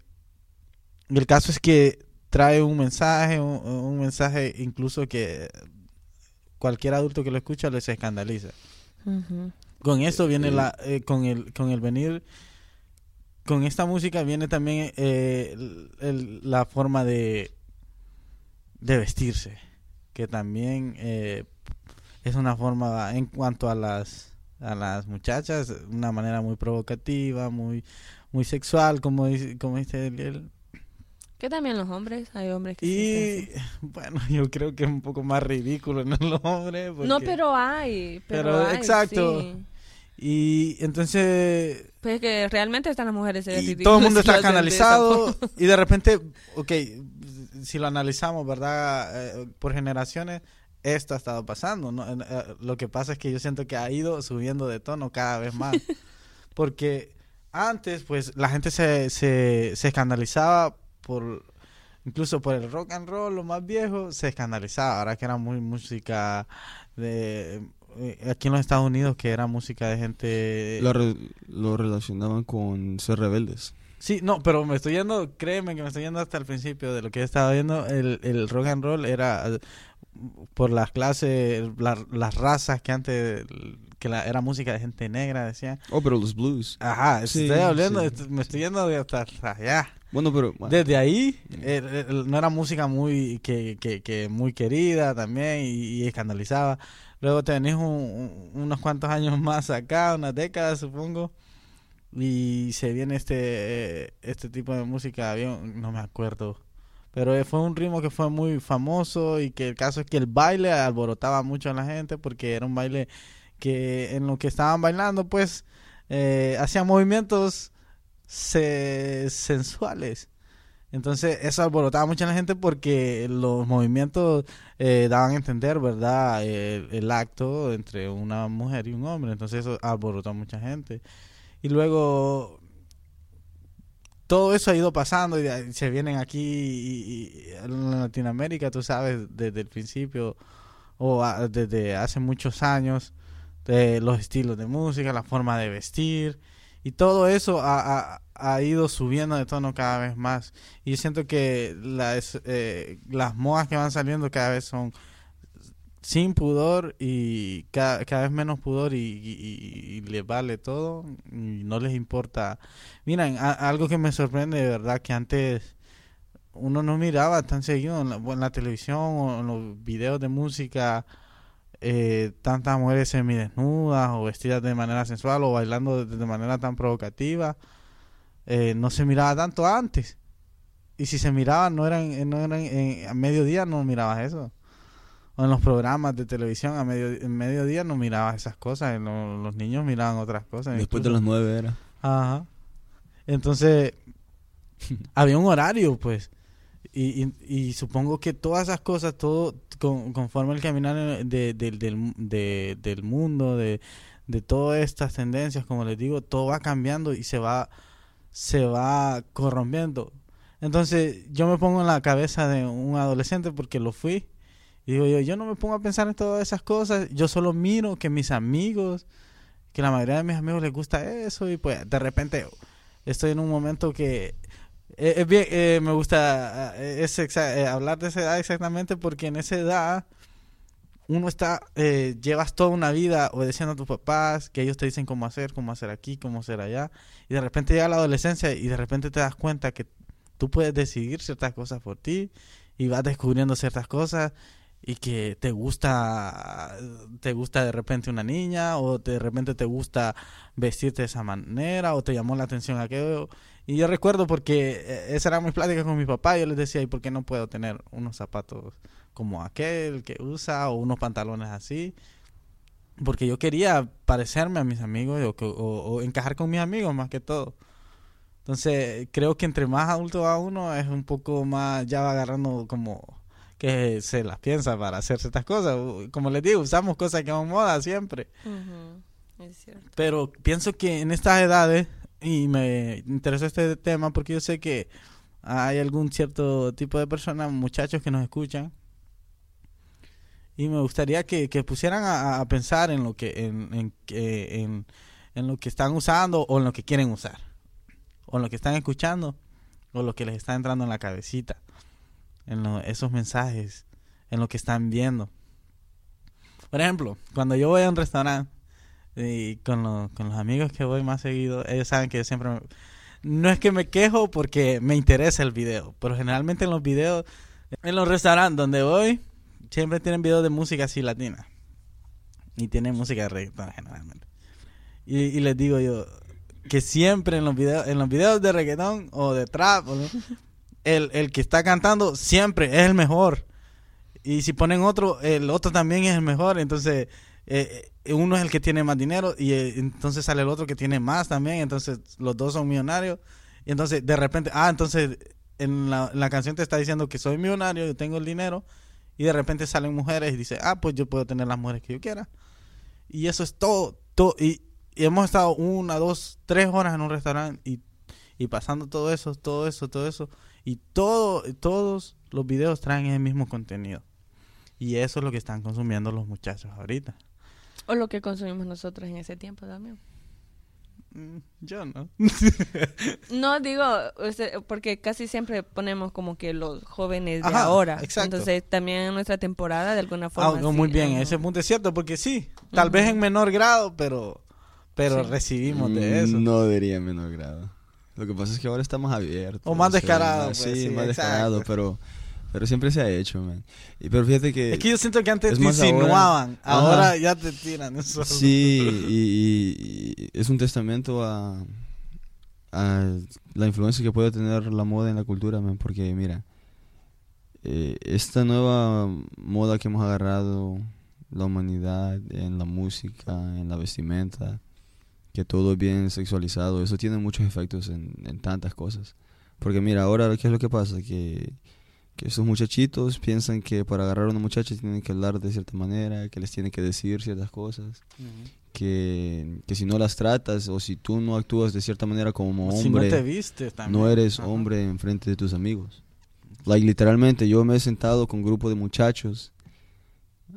el caso es que trae un mensaje, un, un mensaje incluso que cualquier adulto que lo escucha les escandaliza. Con eso viene la, eh, con el, con el venir, con esta música viene también eh, el- el- la forma de, de vestirse, que también eh, es una forma en cuanto a las, a las muchachas, una manera muy provocativa, muy, muy sexual, como dice, como dice Eliel. Que también los hombres, hay hombres que Y bueno, yo creo que es un poco más ridículo en los hombres. No, pero hay. Pero, Pero, hay, exacto. sí. Y entonces Pues es que realmente están las mujeres y todo el mundo está canalizado y de repente, ok, si lo analizamos, ¿verdad? Eh, por generaciones, esto ha estado pasando. ¿no? En- eh, lo que pasa es que yo siento que ha ido subiendo de tono cada vez más. Porque antes, pues, la gente se, se, se escandalizaba por, incluso por el rock and roll, lo más viejo, se escandalizaba. Ahora que era muy música de... eh, Aquí en los Estados Unidos, que era música de gente... Lo, re- lo relacionaban con ser rebeldes. Sí, no, pero me estoy yendo, créeme que me estoy yendo hasta el principio de lo que he estado viendo. El, el rock and roll era por las clases, la- las razas que antes, que la, era música de gente negra, decían. Oh, pero los blues. Ajá, Sí, estoy hablando, sí. me estoy yendo hasta allá. Bueno, pero... Desde ahí, eh, eh, no era música muy, que, que, muy querida también y, y escandalizaba. Luego tenés un- un- unos cuantos años más acá, unas décadas supongo, y se viene este, eh, este tipo de música, no me acuerdo. Pero fue un ritmo que fue muy famoso y que el caso es que el baile alborotaba mucho a la gente porque era un baile que en lo que estaban bailando pues eh, hacían movimientos se- sensuales. Entonces eso alborotaba mucho a la gente porque los movimientos eh, daban a entender, ¿verdad? El, el acto entre una mujer y un hombre. Entonces eso alborotó a mucha gente. Y luego todo eso ha ido pasando y se vienen aquí en Latinoamérica, tú sabes, desde el principio o desde hace muchos años, de los estilos de música, la forma de vestir y todo eso ha, ha- ido subiendo de tono cada vez más. Y yo siento que las, eh, las modas que van saliendo cada vez son sin pudor y cada, cada vez menos pudor y les vale todo y no les importa. Miren, a- algo que me sorprende de verdad que antes uno no miraba tan seguido en la, en la televisión o en los videos de música eh, tantas mujeres semidesnudas o vestidas de manera sensual o bailando de, de manera tan provocativa. Eh, no se miraba tanto antes. Y si se miraba, no eran, eh, no eran eh, a mediodía no mirabas eso. O en los programas de televisión a medio, en mediodía no mirabas esas cosas. en lo- los niños miraban otras cosas. Después de las nueve era. Ajá. Entonces, había un horario, pues. Y, supongo que todas esas cosas, todo con, conforme el caminar de- del- del, de- del mundo, de, de todas estas tendencias, como les digo, todo va cambiando y se va, se va corrompiendo. Entonces, yo me pongo en la cabeza de un adolescente porque lo fui. Y digo yo, yo no me pongo a pensar en todas esas cosas. Yo solo miro que mis amigos, que la mayoría de mis amigos les gusta eso. Y pues de repente estoy en un momento que... eh, bien, eh, me gusta eh, es exa- eh, hablar de esa edad exactamente porque en esa edad uno está, eh, llevas toda una vida obedeciendo a tus papás, que ellos te dicen cómo hacer, cómo hacer aquí, cómo hacer allá, y de repente llega la adolescencia y de repente te das cuenta que tú puedes decidir ciertas cosas por ti y vas descubriendo ciertas cosas y que te gusta te gusta de repente una niña o de repente te gusta vestirte de esa manera o te llamó la atención aquello y yo recuerdo porque eh, esa era mi plática con mi papá yo les decía y por qué no puedo tener unos zapatos como aquel que usa o unos pantalones así porque yo quería parecerme a mis amigos o, o- o encajar con mis amigos más que todo Entonces, creo que entre más adulto va uno, es un poco más, ya va agarrando como que se las piensa para hacer ciertas cosas. Como les digo, usamos cosas que van moda siempre. Es cierto. Pero pienso que en estas edades, y me interesó este tema porque yo sé que hay algún cierto tipo de personas, muchachos que nos escuchan, y me gustaría que, que pusieran a, pensar en lo que en, en, lo que están usando o en lo que quieren usar, o en lo que están escuchando, o lo que les está entrando en la cabecita, en esos mensajes, en lo que están viendo. Por ejemplo, cuando yo voy a un restaurante y con, los- con los amigos que voy más seguido, ellos saben que yo siempre... me- no es que me quejo porque me interesa el video, pero generalmente en los videos, en los restaurantes donde voy, siempre tienen videos de música así latina. Y tienen música de reggaetón generalmente. Y, les digo yo que siempre en los videos, en los videos de reggaetón o de trap, el, el que está cantando siempre es el mejor. Y si ponen otro, el otro también es el mejor. Entonces, eh, uno es el que tiene más dinero y eh, entonces sale el otro que tiene más también. Entonces, los dos son millonarios. Y entonces, de repente, ah, entonces en la, la canción te está diciendo que soy millonario, yo tengo el dinero. Y de repente salen mujeres y dice, ah, pues yo puedo tener las mujeres que yo quiera. Y eso es todo. todo y, y hemos estado una, dos, tres horas en un restaurante y, y pasando todo eso, todo eso, todo eso. Y todo, todos los videos traen el mismo contenido. Y eso es lo que están consumiendo los muchachos ahorita. O lo que consumimos nosotros en ese tiempo también. Mm, Yo no. No digo, porque casi siempre ponemos como que los jóvenes de Ajá, ahora. exacto. Entonces también en nuestra temporada de alguna forma. Ah, no, sí, muy bien, ajá. ese punto es cierto, porque sí, tal vez en menor grado, pero, pero Sí. recibimos de eso. No diría en menor grado. Lo que pasa es que ahora está más abierto. O más sea, descarado, más- pues, sí, sí, más exacto. descarado, pero, pero siempre se ha hecho, man. Y, pero fíjate que... Es que yo siento que antes ahora- insinuaban, ahora, ya te tiran eso. Sí, y, y- y es un testamento a, a la influencia que puede tener la moda en la cultura, man, porque mira, eh, esta nueva moda que hemos agarrado la humanidad en la música, en la vestimenta, que todo es bien sexualizado, eso tiene muchos efectos en, en tantas cosas. Porque mira, ahora, ¿qué es lo que pasa? Que, que esos muchachitos piensan que para agarrar a una muchacha tienen que hablar de cierta manera, que les tienen que decir ciertas cosas que, que si no las tratas o si tú no actúas de cierta manera como Si no hombre, te viste también. no eres hombre en frente de tus amigos. Like, literalmente, yo me he sentado con un grupo de muchachos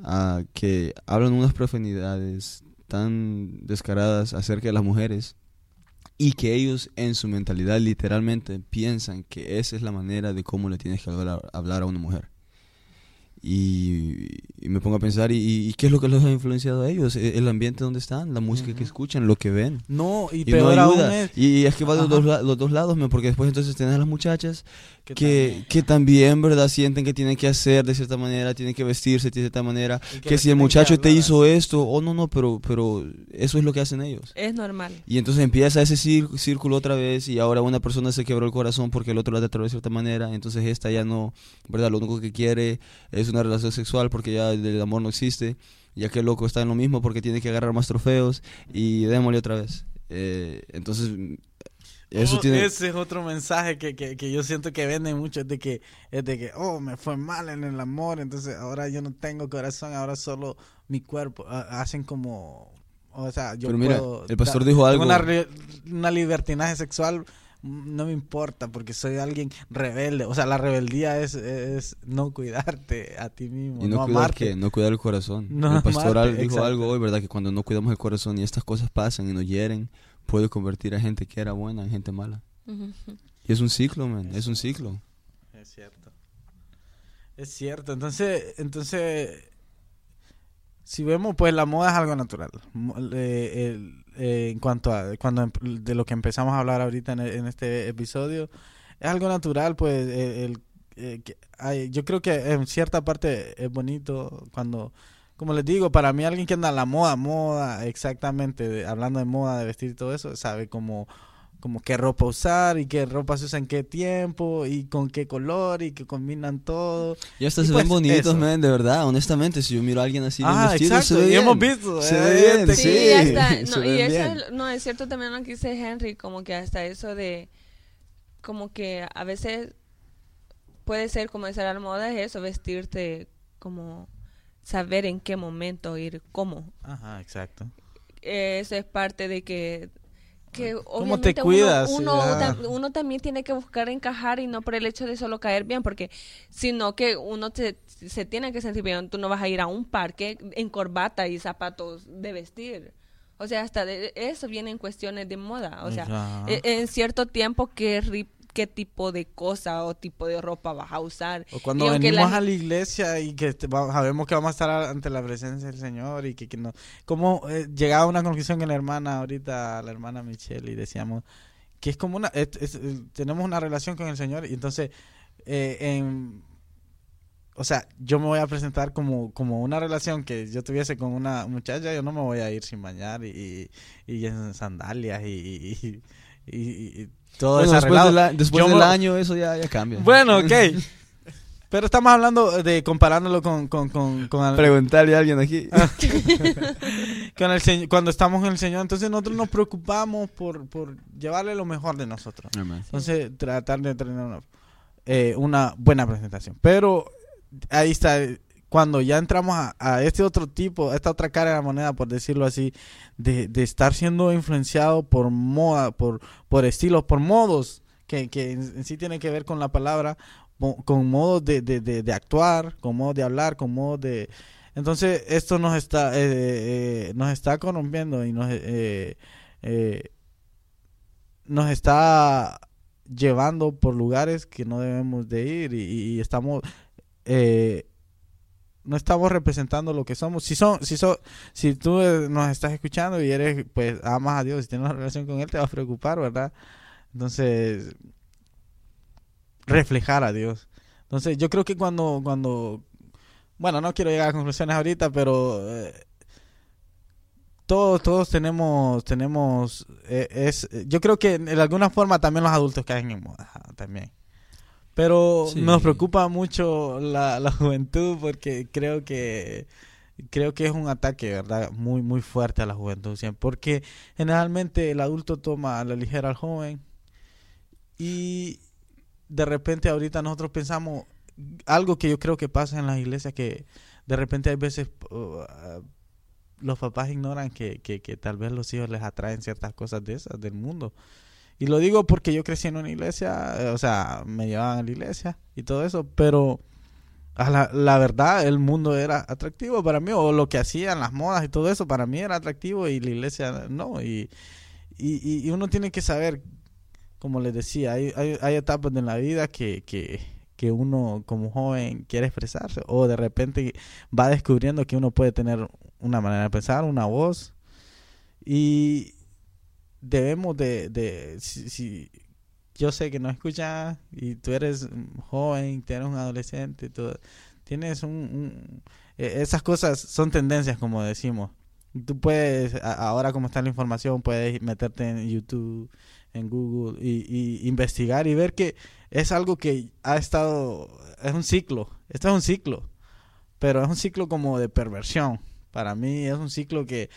ah, que hablan unas profanidades tan descaradas acerca de las mujeres y que ellos en su mentalidad literalmente piensan que esa es la manera de cómo le tienes que hablar, hablar a una mujer. Y, y me pongo a pensar, ¿y, y qué es lo que los ha influenciado a ellos? E- El ambiente donde están, la música que Ujú. escuchan, lo que ven. No, y, Y peor no aún ayuda. es Y, y es que va de los los dos lados, porque después entonces tenés a las muchachas que que, también- que también, ¿verdad? Sienten que tienen que hacer de cierta manera, tienen que vestirse de cierta manera. Que, le si el que muchacho te hizo esto, oh no, no, pero, pero eso es lo que hacen ellos. Es normal. Y entonces empieza ese cír- círculo otra vez y ahora una persona se quebró el corazón porque el otro la trató de cierta manera, entonces esta ya no, ¿verdad? Lo único que quiere es una relación sexual porque ya el amor no existe, ya que el loco está en lo mismo porque tiene que agarrar más trofeos y démosle otra vez. Eh, entonces, eso Oh, tiene... Ese es otro mensaje que, que, que yo siento que venden mucho, es de que, es de que, oh, me fue mal en el amor, entonces ahora yo no tengo corazón, ahora solo mi cuerpo. Hacen como, o sea, yo Pero mira, puedo el pastor dijo algo. Una, una libertinaje sexual no me importa porque soy alguien rebelde. O sea, la rebeldía es, es no cuidarte a ti mismo, Y no, no, cuidar amarte. no cuidar el corazón. No el pastor amarte, dijo exacto. algo hoy, ¿verdad? Que cuando no cuidamos el corazón y estas cosas pasan y nos hieren, puede convertir a gente que era buena en gente mala. Y es un ciclo, man, es un ciclo. Es cierto. Es cierto. Entonces, entonces, si vemos, pues la moda es algo natural. Eh, el- eh, en cuanto a cuando em- de lo que empezamos a hablar ahorita en, e- este episodio, es algo natural, pues eh, el, eh, que hay- yo creo que en cierta parte es bonito cuando, como les digo, para mí alguien que anda a la moda, moda, exactamente, hablando de moda, de vestir y todo eso, sabe cómo como qué ropa usar y qué ropa se usa en qué tiempo y con qué color y que combinan todo. Y hasta Y se pues ven bonitos, eso. man, de verdad, honestamente. Si yo miro a alguien así Ah, vestido, exacto, se ve y bien. hemos visto, Se eh, ve bien, te- Sí, sí. hasta, no, y eso bien. no, es cierto también lo que dice Henry, como que hasta eso de, como que a veces puede ser como esa la moda es eso, vestirte como saber en qué momento ir, cómo. Ajá, exacto. Eso es parte de que que ¿Cómo te obviamente cuidas? Uno, uno, también tiene que buscar encajar y no por el hecho de solo caer bien, porque sino que uno te- se tiene que sentir bien. Tú no vas a ir a un parque en corbata y zapatos de vestir. O sea, hasta de eso viene en cuestiones de moda. O sea, Ajá. e- en cierto tiempo, ¿qué, ri- qué tipo de cosa o tipo de ropa vas a usar? O cuando venimos la- a la iglesia y que sabemos que vamos a estar ante la presencia del Señor y que, que no... Como eh, llegaba una conclusión con la hermana ahorita, la hermana Michelle, y decíamos que es como una... es- es- eh, tenemos una relación con el Señor y entonces... eh, en, o sea, yo me voy a presentar como, como una relación que yo tuviese con una muchacha, yo no me voy a ir sin bañar y, y, y en sandalias y todo Bueno, después del, a- después Yo del me- año eso ya, ya cambia. Bueno, ok. Pero estamos hablando de comparándolo con, con, con, con el, Preguntarle a alguien aquí. Ah. con el Señor. Cuando estamos en el Señor, entonces nosotros nos preocupamos por, por llevarle lo mejor de nosotros. Entonces, tratar de tener una, eh, una buena presentación. Pero ahí está. Cuando ya entramos a, este otro tipo, a esta otra cara de la moneda, por decirlo así, de, de estar siendo influenciado por moda, por, por estilos, por modos, que, que en, sí tiene que ver con la palabra, con modos de, de, de, actuar, con modos de hablar, con modos de... Entonces, esto nos está, eh, eh, nos está corrompiendo y nos, eh, eh, nos está llevando por lugares que no debemos de ir y, y- estamos eh, no estamos representando lo que somos. Si son si son si tú eh, nos estás escuchando y eres pues amas a Dios y tienes una relación con él te vas a preocupar verdad entonces reflejar a Dios. Entonces yo creo que cuando cuando bueno no quiero llegar a conclusiones ahorita pero eh, todos todos tenemos tenemos eh, es yo creo que de alguna forma también los adultos caen en moda también pero Sí. nos preocupa mucho la, la juventud porque creo que creo que es un ataque verdad muy muy fuerte a la juventud siempre porque generalmente el adulto toma a la ligera al joven y de repente ahorita nosotros pensamos algo que yo creo que pasa en las iglesias que de repente hay veces uh, los papás ignoran que, que, que tal vez los hijos les atraen ciertas cosas de esas del mundo. Y lo digo porque yo crecí en una iglesia, o sea, me llevaban a la iglesia y todo eso, pero a la, la verdad el mundo era atractivo para mí, o lo que hacían, las modas y todo eso, para mí era atractivo y la iglesia no. Y, y- y uno tiene que saber, como les decía, hay, hay, hay etapas en la vida que, que, que uno como joven quiere expresarse, o de repente va descubriendo que uno puede tener una manera de pensar, una voz, y debemos de, de si, yo sé que no escuchas y tú eres joven, tú eres un adolescente, tú tienes un, un- eh, esas cosas son tendencias como decimos. Tú puedes, ahora como está la información, puedes meterte en YouTube, en Google y, y investigar y ver que es algo que ha estado, es un ciclo, esto es un ciclo, pero es un ciclo como de perversión. Para mí es un ciclo que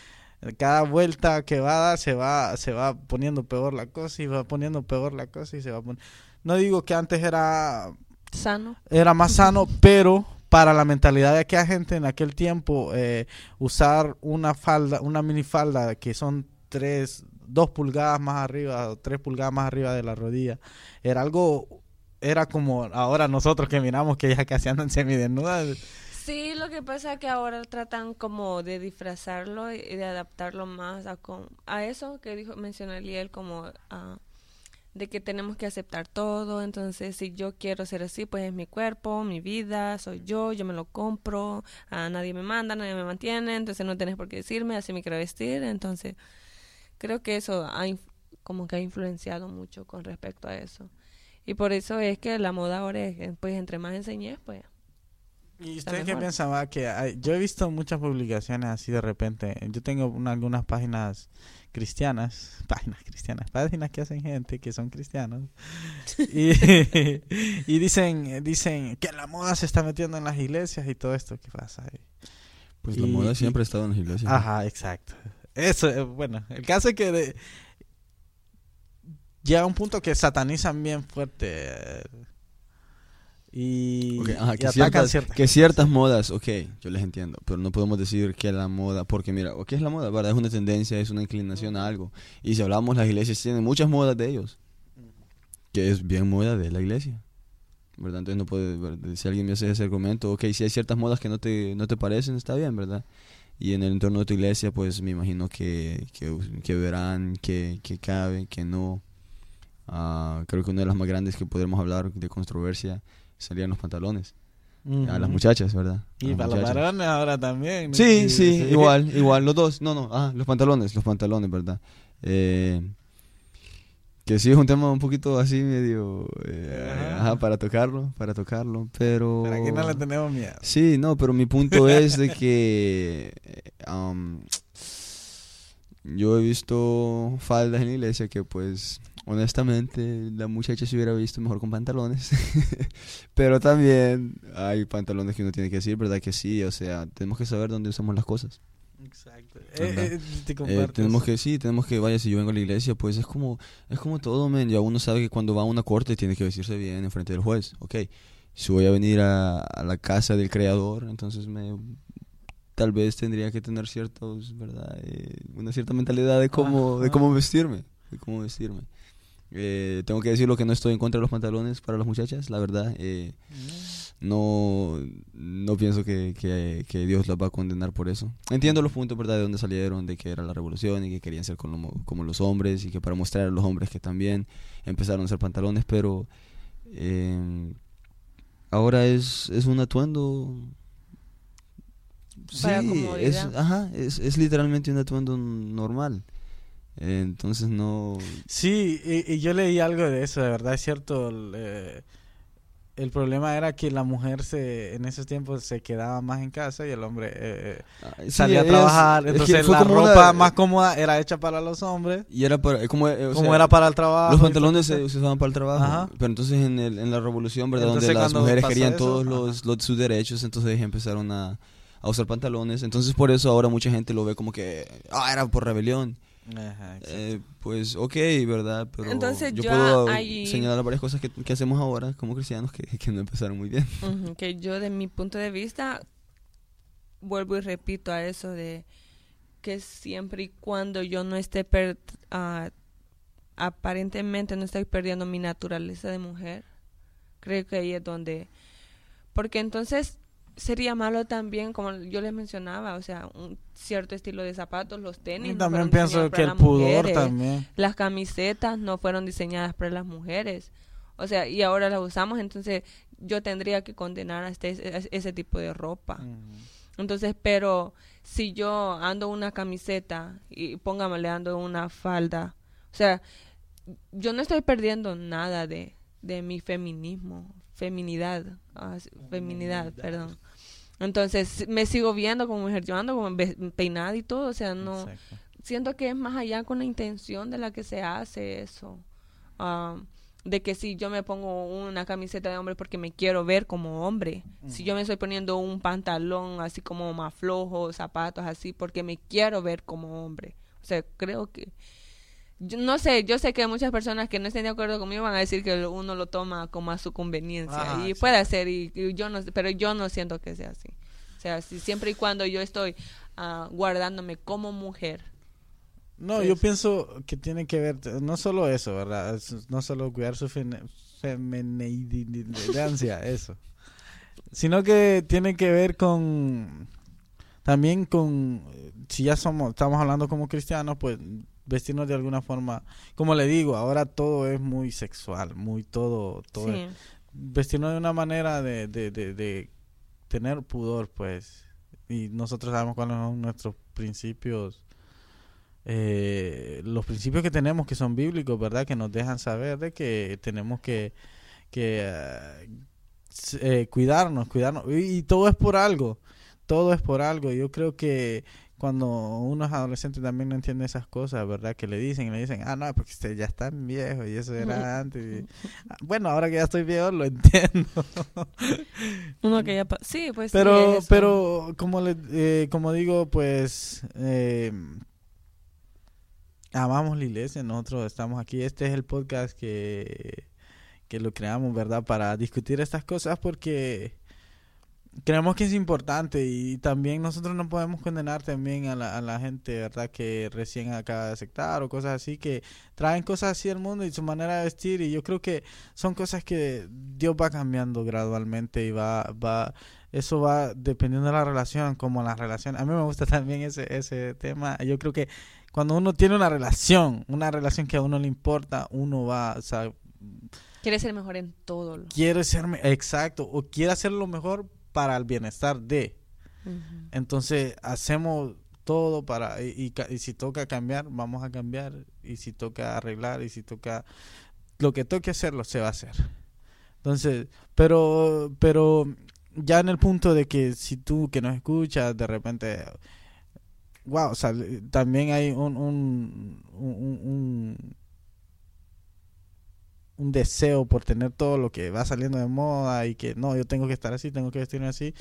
cada vuelta que va a dar se va, se va poniendo peor la cosa y va poniendo peor la cosa y se va pon- No digo que antes era Sano. era más sano, pero para la mentalidad de aquella gente en aquel tiempo, eh, usar una falda, una minifalda que son tres, dos pulgadas más arriba, o tres pulgadas más arriba de la rodilla, era algo, era como ahora nosotros que miramos que ya casi andan semidesnudas. Sí, lo que pasa es que ahora tratan como de disfrazarlo y de adaptarlo más a, con, a eso que dijo mencionó Eliel como ah, de que tenemos que aceptar todo, entonces si yo quiero ser así, pues es mi cuerpo, mi vida, soy yo, yo me lo compro, a nadie me manda, nadie me mantiene, entonces no tienes por qué decirme, así me quiero vestir, entonces creo que eso ha como que ha influenciado mucho con respecto a eso. Y por eso es que la moda ahora es, pues entre más enseñes, pues ¿Y usted qué va? Que hay- yo he visto muchas publicaciones así de repente. Yo tengo una- algunas páginas cristianas, páginas cristianas, páginas que hacen gente que son cristianos. y, y dicen, dicen que la moda se está metiendo en las iglesias y todo esto. ¿Qué pasa? ahí? Pues la moda y- siempre ha estado en las iglesias. Ajá, exacto. Eso, eh, bueno, el caso es que de- llega un punto que satanizan bien fuerte. Y, Ok, ajá, y que, ciertas, ciertas que ciertas modas, ok, yo les entiendo, pero no podemos decir que la moda, porque mira, ¿qué es la moda? ¿verdad? Es una tendencia, es una inclinación a algo. Y si hablamos, las iglesias tienen muchas modas de ellos, que es bien moda de la iglesia. ¿verdad? Entonces no puede, ¿verdad? si alguien me hace ese argumento, ok, si hay ciertas modas que no te, no te parecen, está bien, ¿verdad? Y en el entorno de tu iglesia, pues me imagino que, que, que verán que, que cabe, que no. Ah, creo que una de las más grandes que podremos hablar de controversia serían los pantalones. A las muchachas, ¿verdad? A Y para los varones ahora también. ¿no? Sí, sí, igual, igual, los dos. No, no, ah, los pantalones, los pantalones, ¿verdad? Eh, que sí es un tema un poquito así medio, eh, Ajá. ajá, para tocarlo, para tocarlo, pero... Pero aquí no le tenemos miedo. Sí, no, pero mi punto es de que eh, um, yo he visto faldas en la iglesia que pues honestamente la muchacha se hubiera visto mejor con pantalones. pero también hay pantalones que uno tiene que decir, ¿verdad? Que sí, o sea, tenemos que saber dónde usamos las cosas. Exacto. Eh, eh, te Eh, tenemos que, sí, tenemos que, vaya, si yo vengo a la iglesia, pues es como, es como todo, men, ya uno sabe que cuando va a una corte tiene que vestirse bien en frente del juez, ok. Si voy a venir a, a la casa del creador, entonces me, tal vez tendría que tener ciertos, ¿verdad? Eh, una cierta mentalidad de cómo, de cómo vestirme, de cómo vestirme. Eh, tengo que decirlo que no estoy en contra de los pantalones para las muchachas, la verdad. eh, no, no pienso que, que- que Dios las va a condenar por eso. Entiendo los puntos, ¿verdad? De dónde salieron, de que era la revolución y que querían ser como, como los hombres y que para mostrar a los hombres que también empezaron a usar pantalones, pero eh, ahora es, es un atuendo... Sí, es, ajá, es, es literalmente un atuendo normal. Entonces no... Sí, y, y yo leí algo de eso, de verdad es cierto. El, eh, el problema era que la mujer se en esos tiempos se quedaba más en casa y el hombre eh, sí, salía a es- trabajar. es que Entonces fue la como una- ropa más cómoda era hecha para los hombres, Y era para, como, eh, como sea, era para el trabajo. Los pantalones se, usaban para el trabajo. Ajá. Pero entonces en, el, en la revolución, ¿verdad? Entonces, Donde las mujeres querían eso, todos los- sus derechos, entonces empezaron a, a usar pantalones. Entonces por eso ahora mucha gente lo ve como que, ah, era por rebelión. Ajá. Eh, pues ok, ¿verdad? Pero Entonces, yo yo puedo ahí- señalar varias cosas que, que hacemos ahora como cristianos que, que no empezaron muy bien. Que yo de mi punto de vista vuelvo y repito a eso de que siempre y cuando yo no esté per- ah, aparentemente no estoy perdiendo mi naturaleza de mujer creo que ahí es donde porque entonces sería malo también como yo les mencionaba o sea un cierto estilo de zapatos los tenis Y también pienso que el las pudor mujeres. también. Las camisetas no fueron diseñadas para las mujeres. O sea, y ahora las usamos, entonces yo tendría que condenar a este, ese, ese tipo de ropa. Entonces, pero si yo ando una camiseta y póngamele ando una falda, o sea, yo no estoy perdiendo nada de, de mi feminismo, feminidad, ah, feminidad, perdón. Entonces, me sigo viendo como mujer, yo ando como peinada y todo, o sea, no, Exacto. siento que es más allá con la intención de la que se hace eso. De que si yo me pongo una camiseta de hombre porque me quiero ver como hombre, si yo me estoy poniendo un pantalón así como más flojo, zapatos así porque me quiero ver como hombre. O sea, creo que yo no sé, yo sé que muchas personas que no estén de acuerdo conmigo van a decir que uno lo toma como a su conveniencia y sí. puede ser y, y yo no pero yo no siento que sea así. O sea, si siempre y cuando yo estoy ah, guardándome como mujer, No, Sí. yo pienso que tiene que ver, no solo eso, ¿verdad? No solo cuidar su feminidancia, eso. Sino que tiene que ver con, también con, si ya somos, estamos hablando como cristianos, pues vestirnos de alguna forma, como le digo, ahora todo es muy sexual, muy todo, todo es- sí. vestirnos de una manera de, de, de, de tener pudor, pues. Y nosotros sabemos cuáles son nuestros principios, eh, los principios que tenemos que son bíblicos, ¿verdad? Que nos dejan saber de que tenemos que, que eh, eh, cuidarnos, cuidarnos. Y, y todo es por algo, todo es por algo. Yo creo que cuando uno es adolescente también no entiende esas cosas, ¿verdad? Que le dicen, y le dicen, ah, no, porque usted ya está viejo y eso era antes. y- ah, bueno, ahora que ya estoy viejo lo entiendo. Uno que ya sí, pues sí, pero, eso. pero como le, eh, como digo, pues eh, amamos la iglesia, nosotros estamos aquí. Este es el podcast que, que lo creamos, ¿verdad? Para discutir estas cosas porque creemos que es importante y también nosotros no podemos condenar también a la, a la gente, ¿verdad? Que recién acaba de aceptar o cosas así, que traen cosas así al mundo y su manera de vestir y yo creo que son cosas que Dios va cambiando gradualmente y va, va, eso va dependiendo de la relación, como la relación. A mí me gusta también ese, ese tema. Yo creo que cuando uno tiene una relación, una relación que a uno le importa, uno va, o sea, Quiere ser mejor en todo. Lo. quiere ser, exacto, o quiere hacer lo mejor para el bienestar de. Entonces hacemos todo para, y, y y si toca cambiar, vamos a cambiar, y si toca arreglar, y si toca, lo que toque hacerlo, se va a hacer. Entonces, pero, pero ya en el punto de que si tú que nos escuchas, de repente, wow, o sea, también hay un, un, un, un, un deseo por tener todo lo que va saliendo de moda y que no, yo tengo que estar así, tengo que vestirme así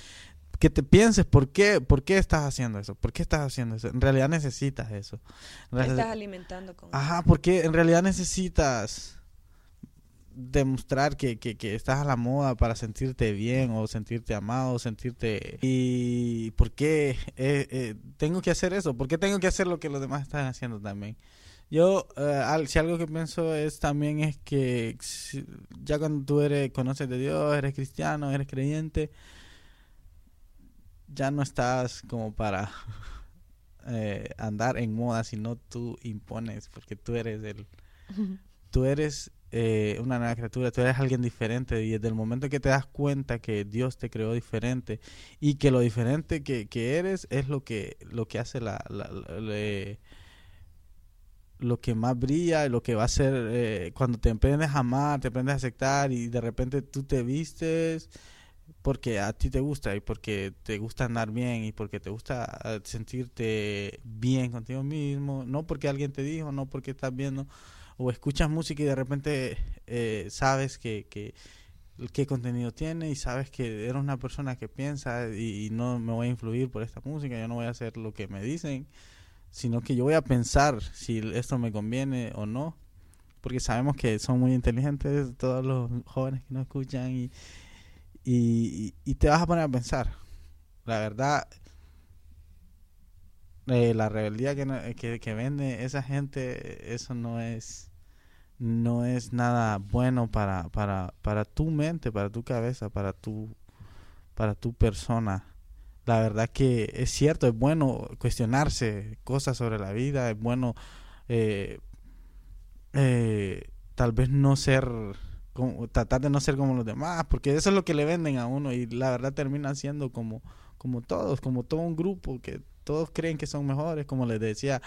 que te pienses por qué, por qué estás haciendo eso, por qué estás haciendo eso. En realidad necesitas eso. Realidad- estás alimentando con. Ajá, porque en realidad necesitas demostrar que, que, que estás a la moda para sentirte bien o sentirte amado, sentirte... ¿Y por qué eh, eh, tengo que hacer eso? ¿Por qué tengo que hacer lo que los demás están haciendo también? Yo, al- si algo que pienso es también es que si- ya cuando tú eres, conoces de Dios, eres cristiano, eres creyente, ya no estás como para eh, andar en moda, sino tú impones, porque tú eres el, tú eres eh, una nueva criatura, tú eres alguien diferente y desde el momento que te das cuenta que Dios te creó diferente y que lo diferente que, que eres es lo que lo que hace la, la- la- lo que más brilla, lo que va a ser eh, cuando te aprendes a amar, te aprendes a aceptar y de repente tú te vistes porque a ti te gusta y porque te gusta andar bien y porque te gusta eh, sentirte bien contigo mismo, no porque alguien te dijo, no porque estás viendo o escuchas música y de repente eh, sabes que, que qué contenido tiene y sabes que eres una persona que piensa y, y no me voy a influir por esta música, yo no voy a hacer lo que me dicen, sino que yo voy a pensar si esto me conviene o no, porque sabemos que son muy inteligentes todos los jóvenes que nos escuchan y, y, te vas a poner a pensar. La verdad, eh, la rebeldía que, que, que vende esa gente, eso no es no es nada bueno para, para, para tu mente, para tu cabeza, para tu, para tu persona. La verdad que es cierto, es bueno cuestionarse cosas sobre la vida, es bueno eh, eh, tal vez no ser, como, tratar de no ser como los demás, porque eso es lo que le venden a uno y la verdad termina siendo como, como todos, como todo un grupo que todos creen que son mejores, como les decía,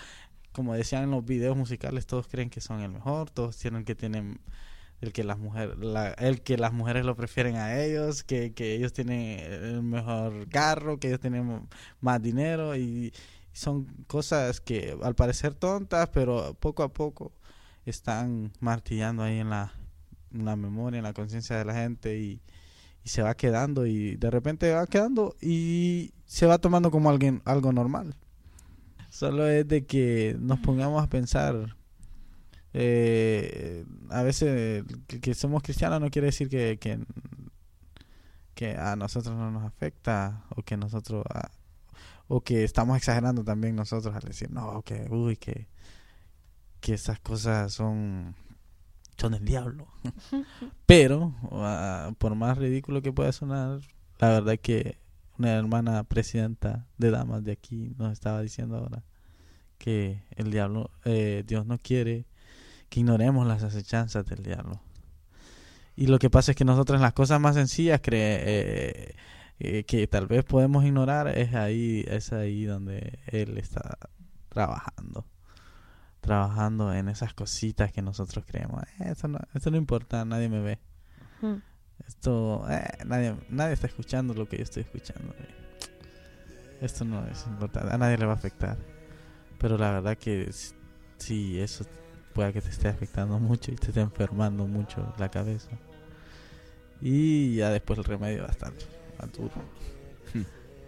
como decían en los videos musicales, todos creen que son el mejor, todos tienen que tienen el que las mujeres el que las mujeres lo prefieren a ellos, que, que ellos tienen el mejor carro, que ellos tienen más dinero y son cosas que al parecer tontas, pero poco a poco están martillando ahí en la, la memoria, en la conciencia de la gente y, y se va quedando y de repente va quedando y se va tomando como alguien algo normal. Solo es de que nos pongamos a pensar. Eh, a veces que, somos cristianos no quiere decir que, que, que a nosotros no nos afecta o que nosotros o que estamos exagerando también nosotros al decir no que uy que que esas cosas son son del diablo pero por más ridículo que pueda sonar la verdad que una hermana presidenta de damas de aquí nos estaba diciendo ahora que el diablo, eh, Dios no quiere que ignoremos las acechanzas del diablo. Y lo que pasa es que nosotros las cosas más sencillas cree, eh, eh, que tal vez podemos ignorar es ahí, es ahí donde él está trabajando, trabajando en esas cositas que nosotros creemos. "Eh, Esto no, esto no importa, nadie me ve. Esto, eh, nadie, nadie está escuchando lo que yo estoy escuchando. Esto no es importante, a nadie le va a afectar. Pero la verdad que sí, eso puede que te esté afectando mucho y te esté enfermando mucho la cabeza. Y ya después el remedio va a estar más duro.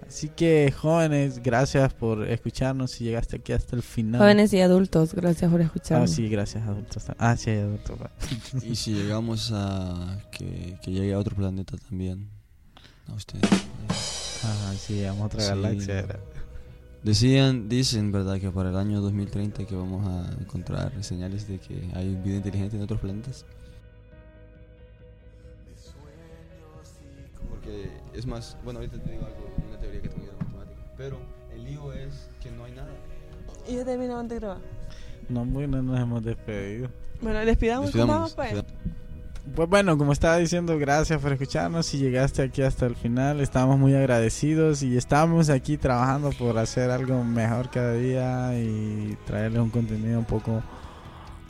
Así que jóvenes, gracias por escucharnos si llegaste aquí hasta el final. Jóvenes y adultos, gracias por Ah, escucharnos. sí, gracias adultos. Ah, sí, hay adultos. Y si llegamos a que, que llegue a otro planeta también. A ustedes. Ah, sí, vamos a otra Sí. galaxia. Decían, dicen, ¿verdad? Que para el año 2030 que vamos a encontrar señales de que hay vida inteligente en otros planetas. Porque es más, bueno, ahorita te digo algo, una teoría que tengo yo de matemática. Pero el lío es que no hay nada. Y ya terminamos de grabar. No, muy no nos hemos despedido. Bueno, despidamos. ¿cómo vamos, pues? Pues bueno, como estaba diciendo, gracias por escucharnos. Si llegaste aquí hasta el final, estamos muy agradecidos y estamos aquí trabajando por hacer algo mejor cada día y traerles un contenido un poco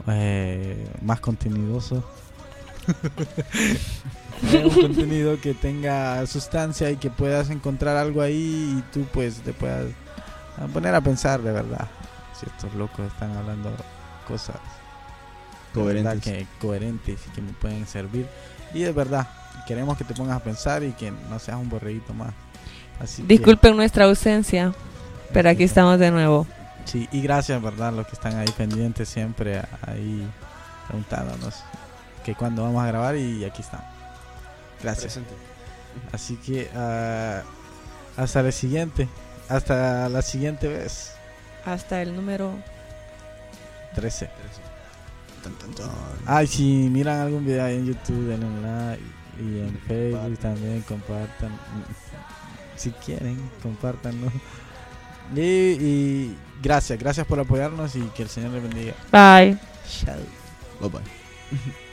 eh, más contenidoso. Un contenido que tenga sustancia y que puedas encontrar algo ahí y tú pues te puedas ah, poner a pensar de verdad. Si estos locos están hablando cosas Coherentes. que coherentes y que me pueden servir. Y es verdad, queremos que te pongas a pensar y que no seas un borreguito más. Así que- Disculpen nuestra ausencia, pero aquí estamos de nuevo. sí, y gracias, ¿verdad? Los que están ahí pendientes siempre ahí preguntándonos que cuándo vamos a grabar y aquí están. Gracias. Presente. Así que ah, hasta la siguiente, hasta la siguiente vez. Hasta el número 13. Tan, tan, tan. Ay, si miran algún video ahí en YouTube, denle like y en Facebook también compartan. Si quieren, compártanlo. Y, y gracias, gracias por apoyarnos y que el Señor les bendiga. Bye. Chao. Bye bye.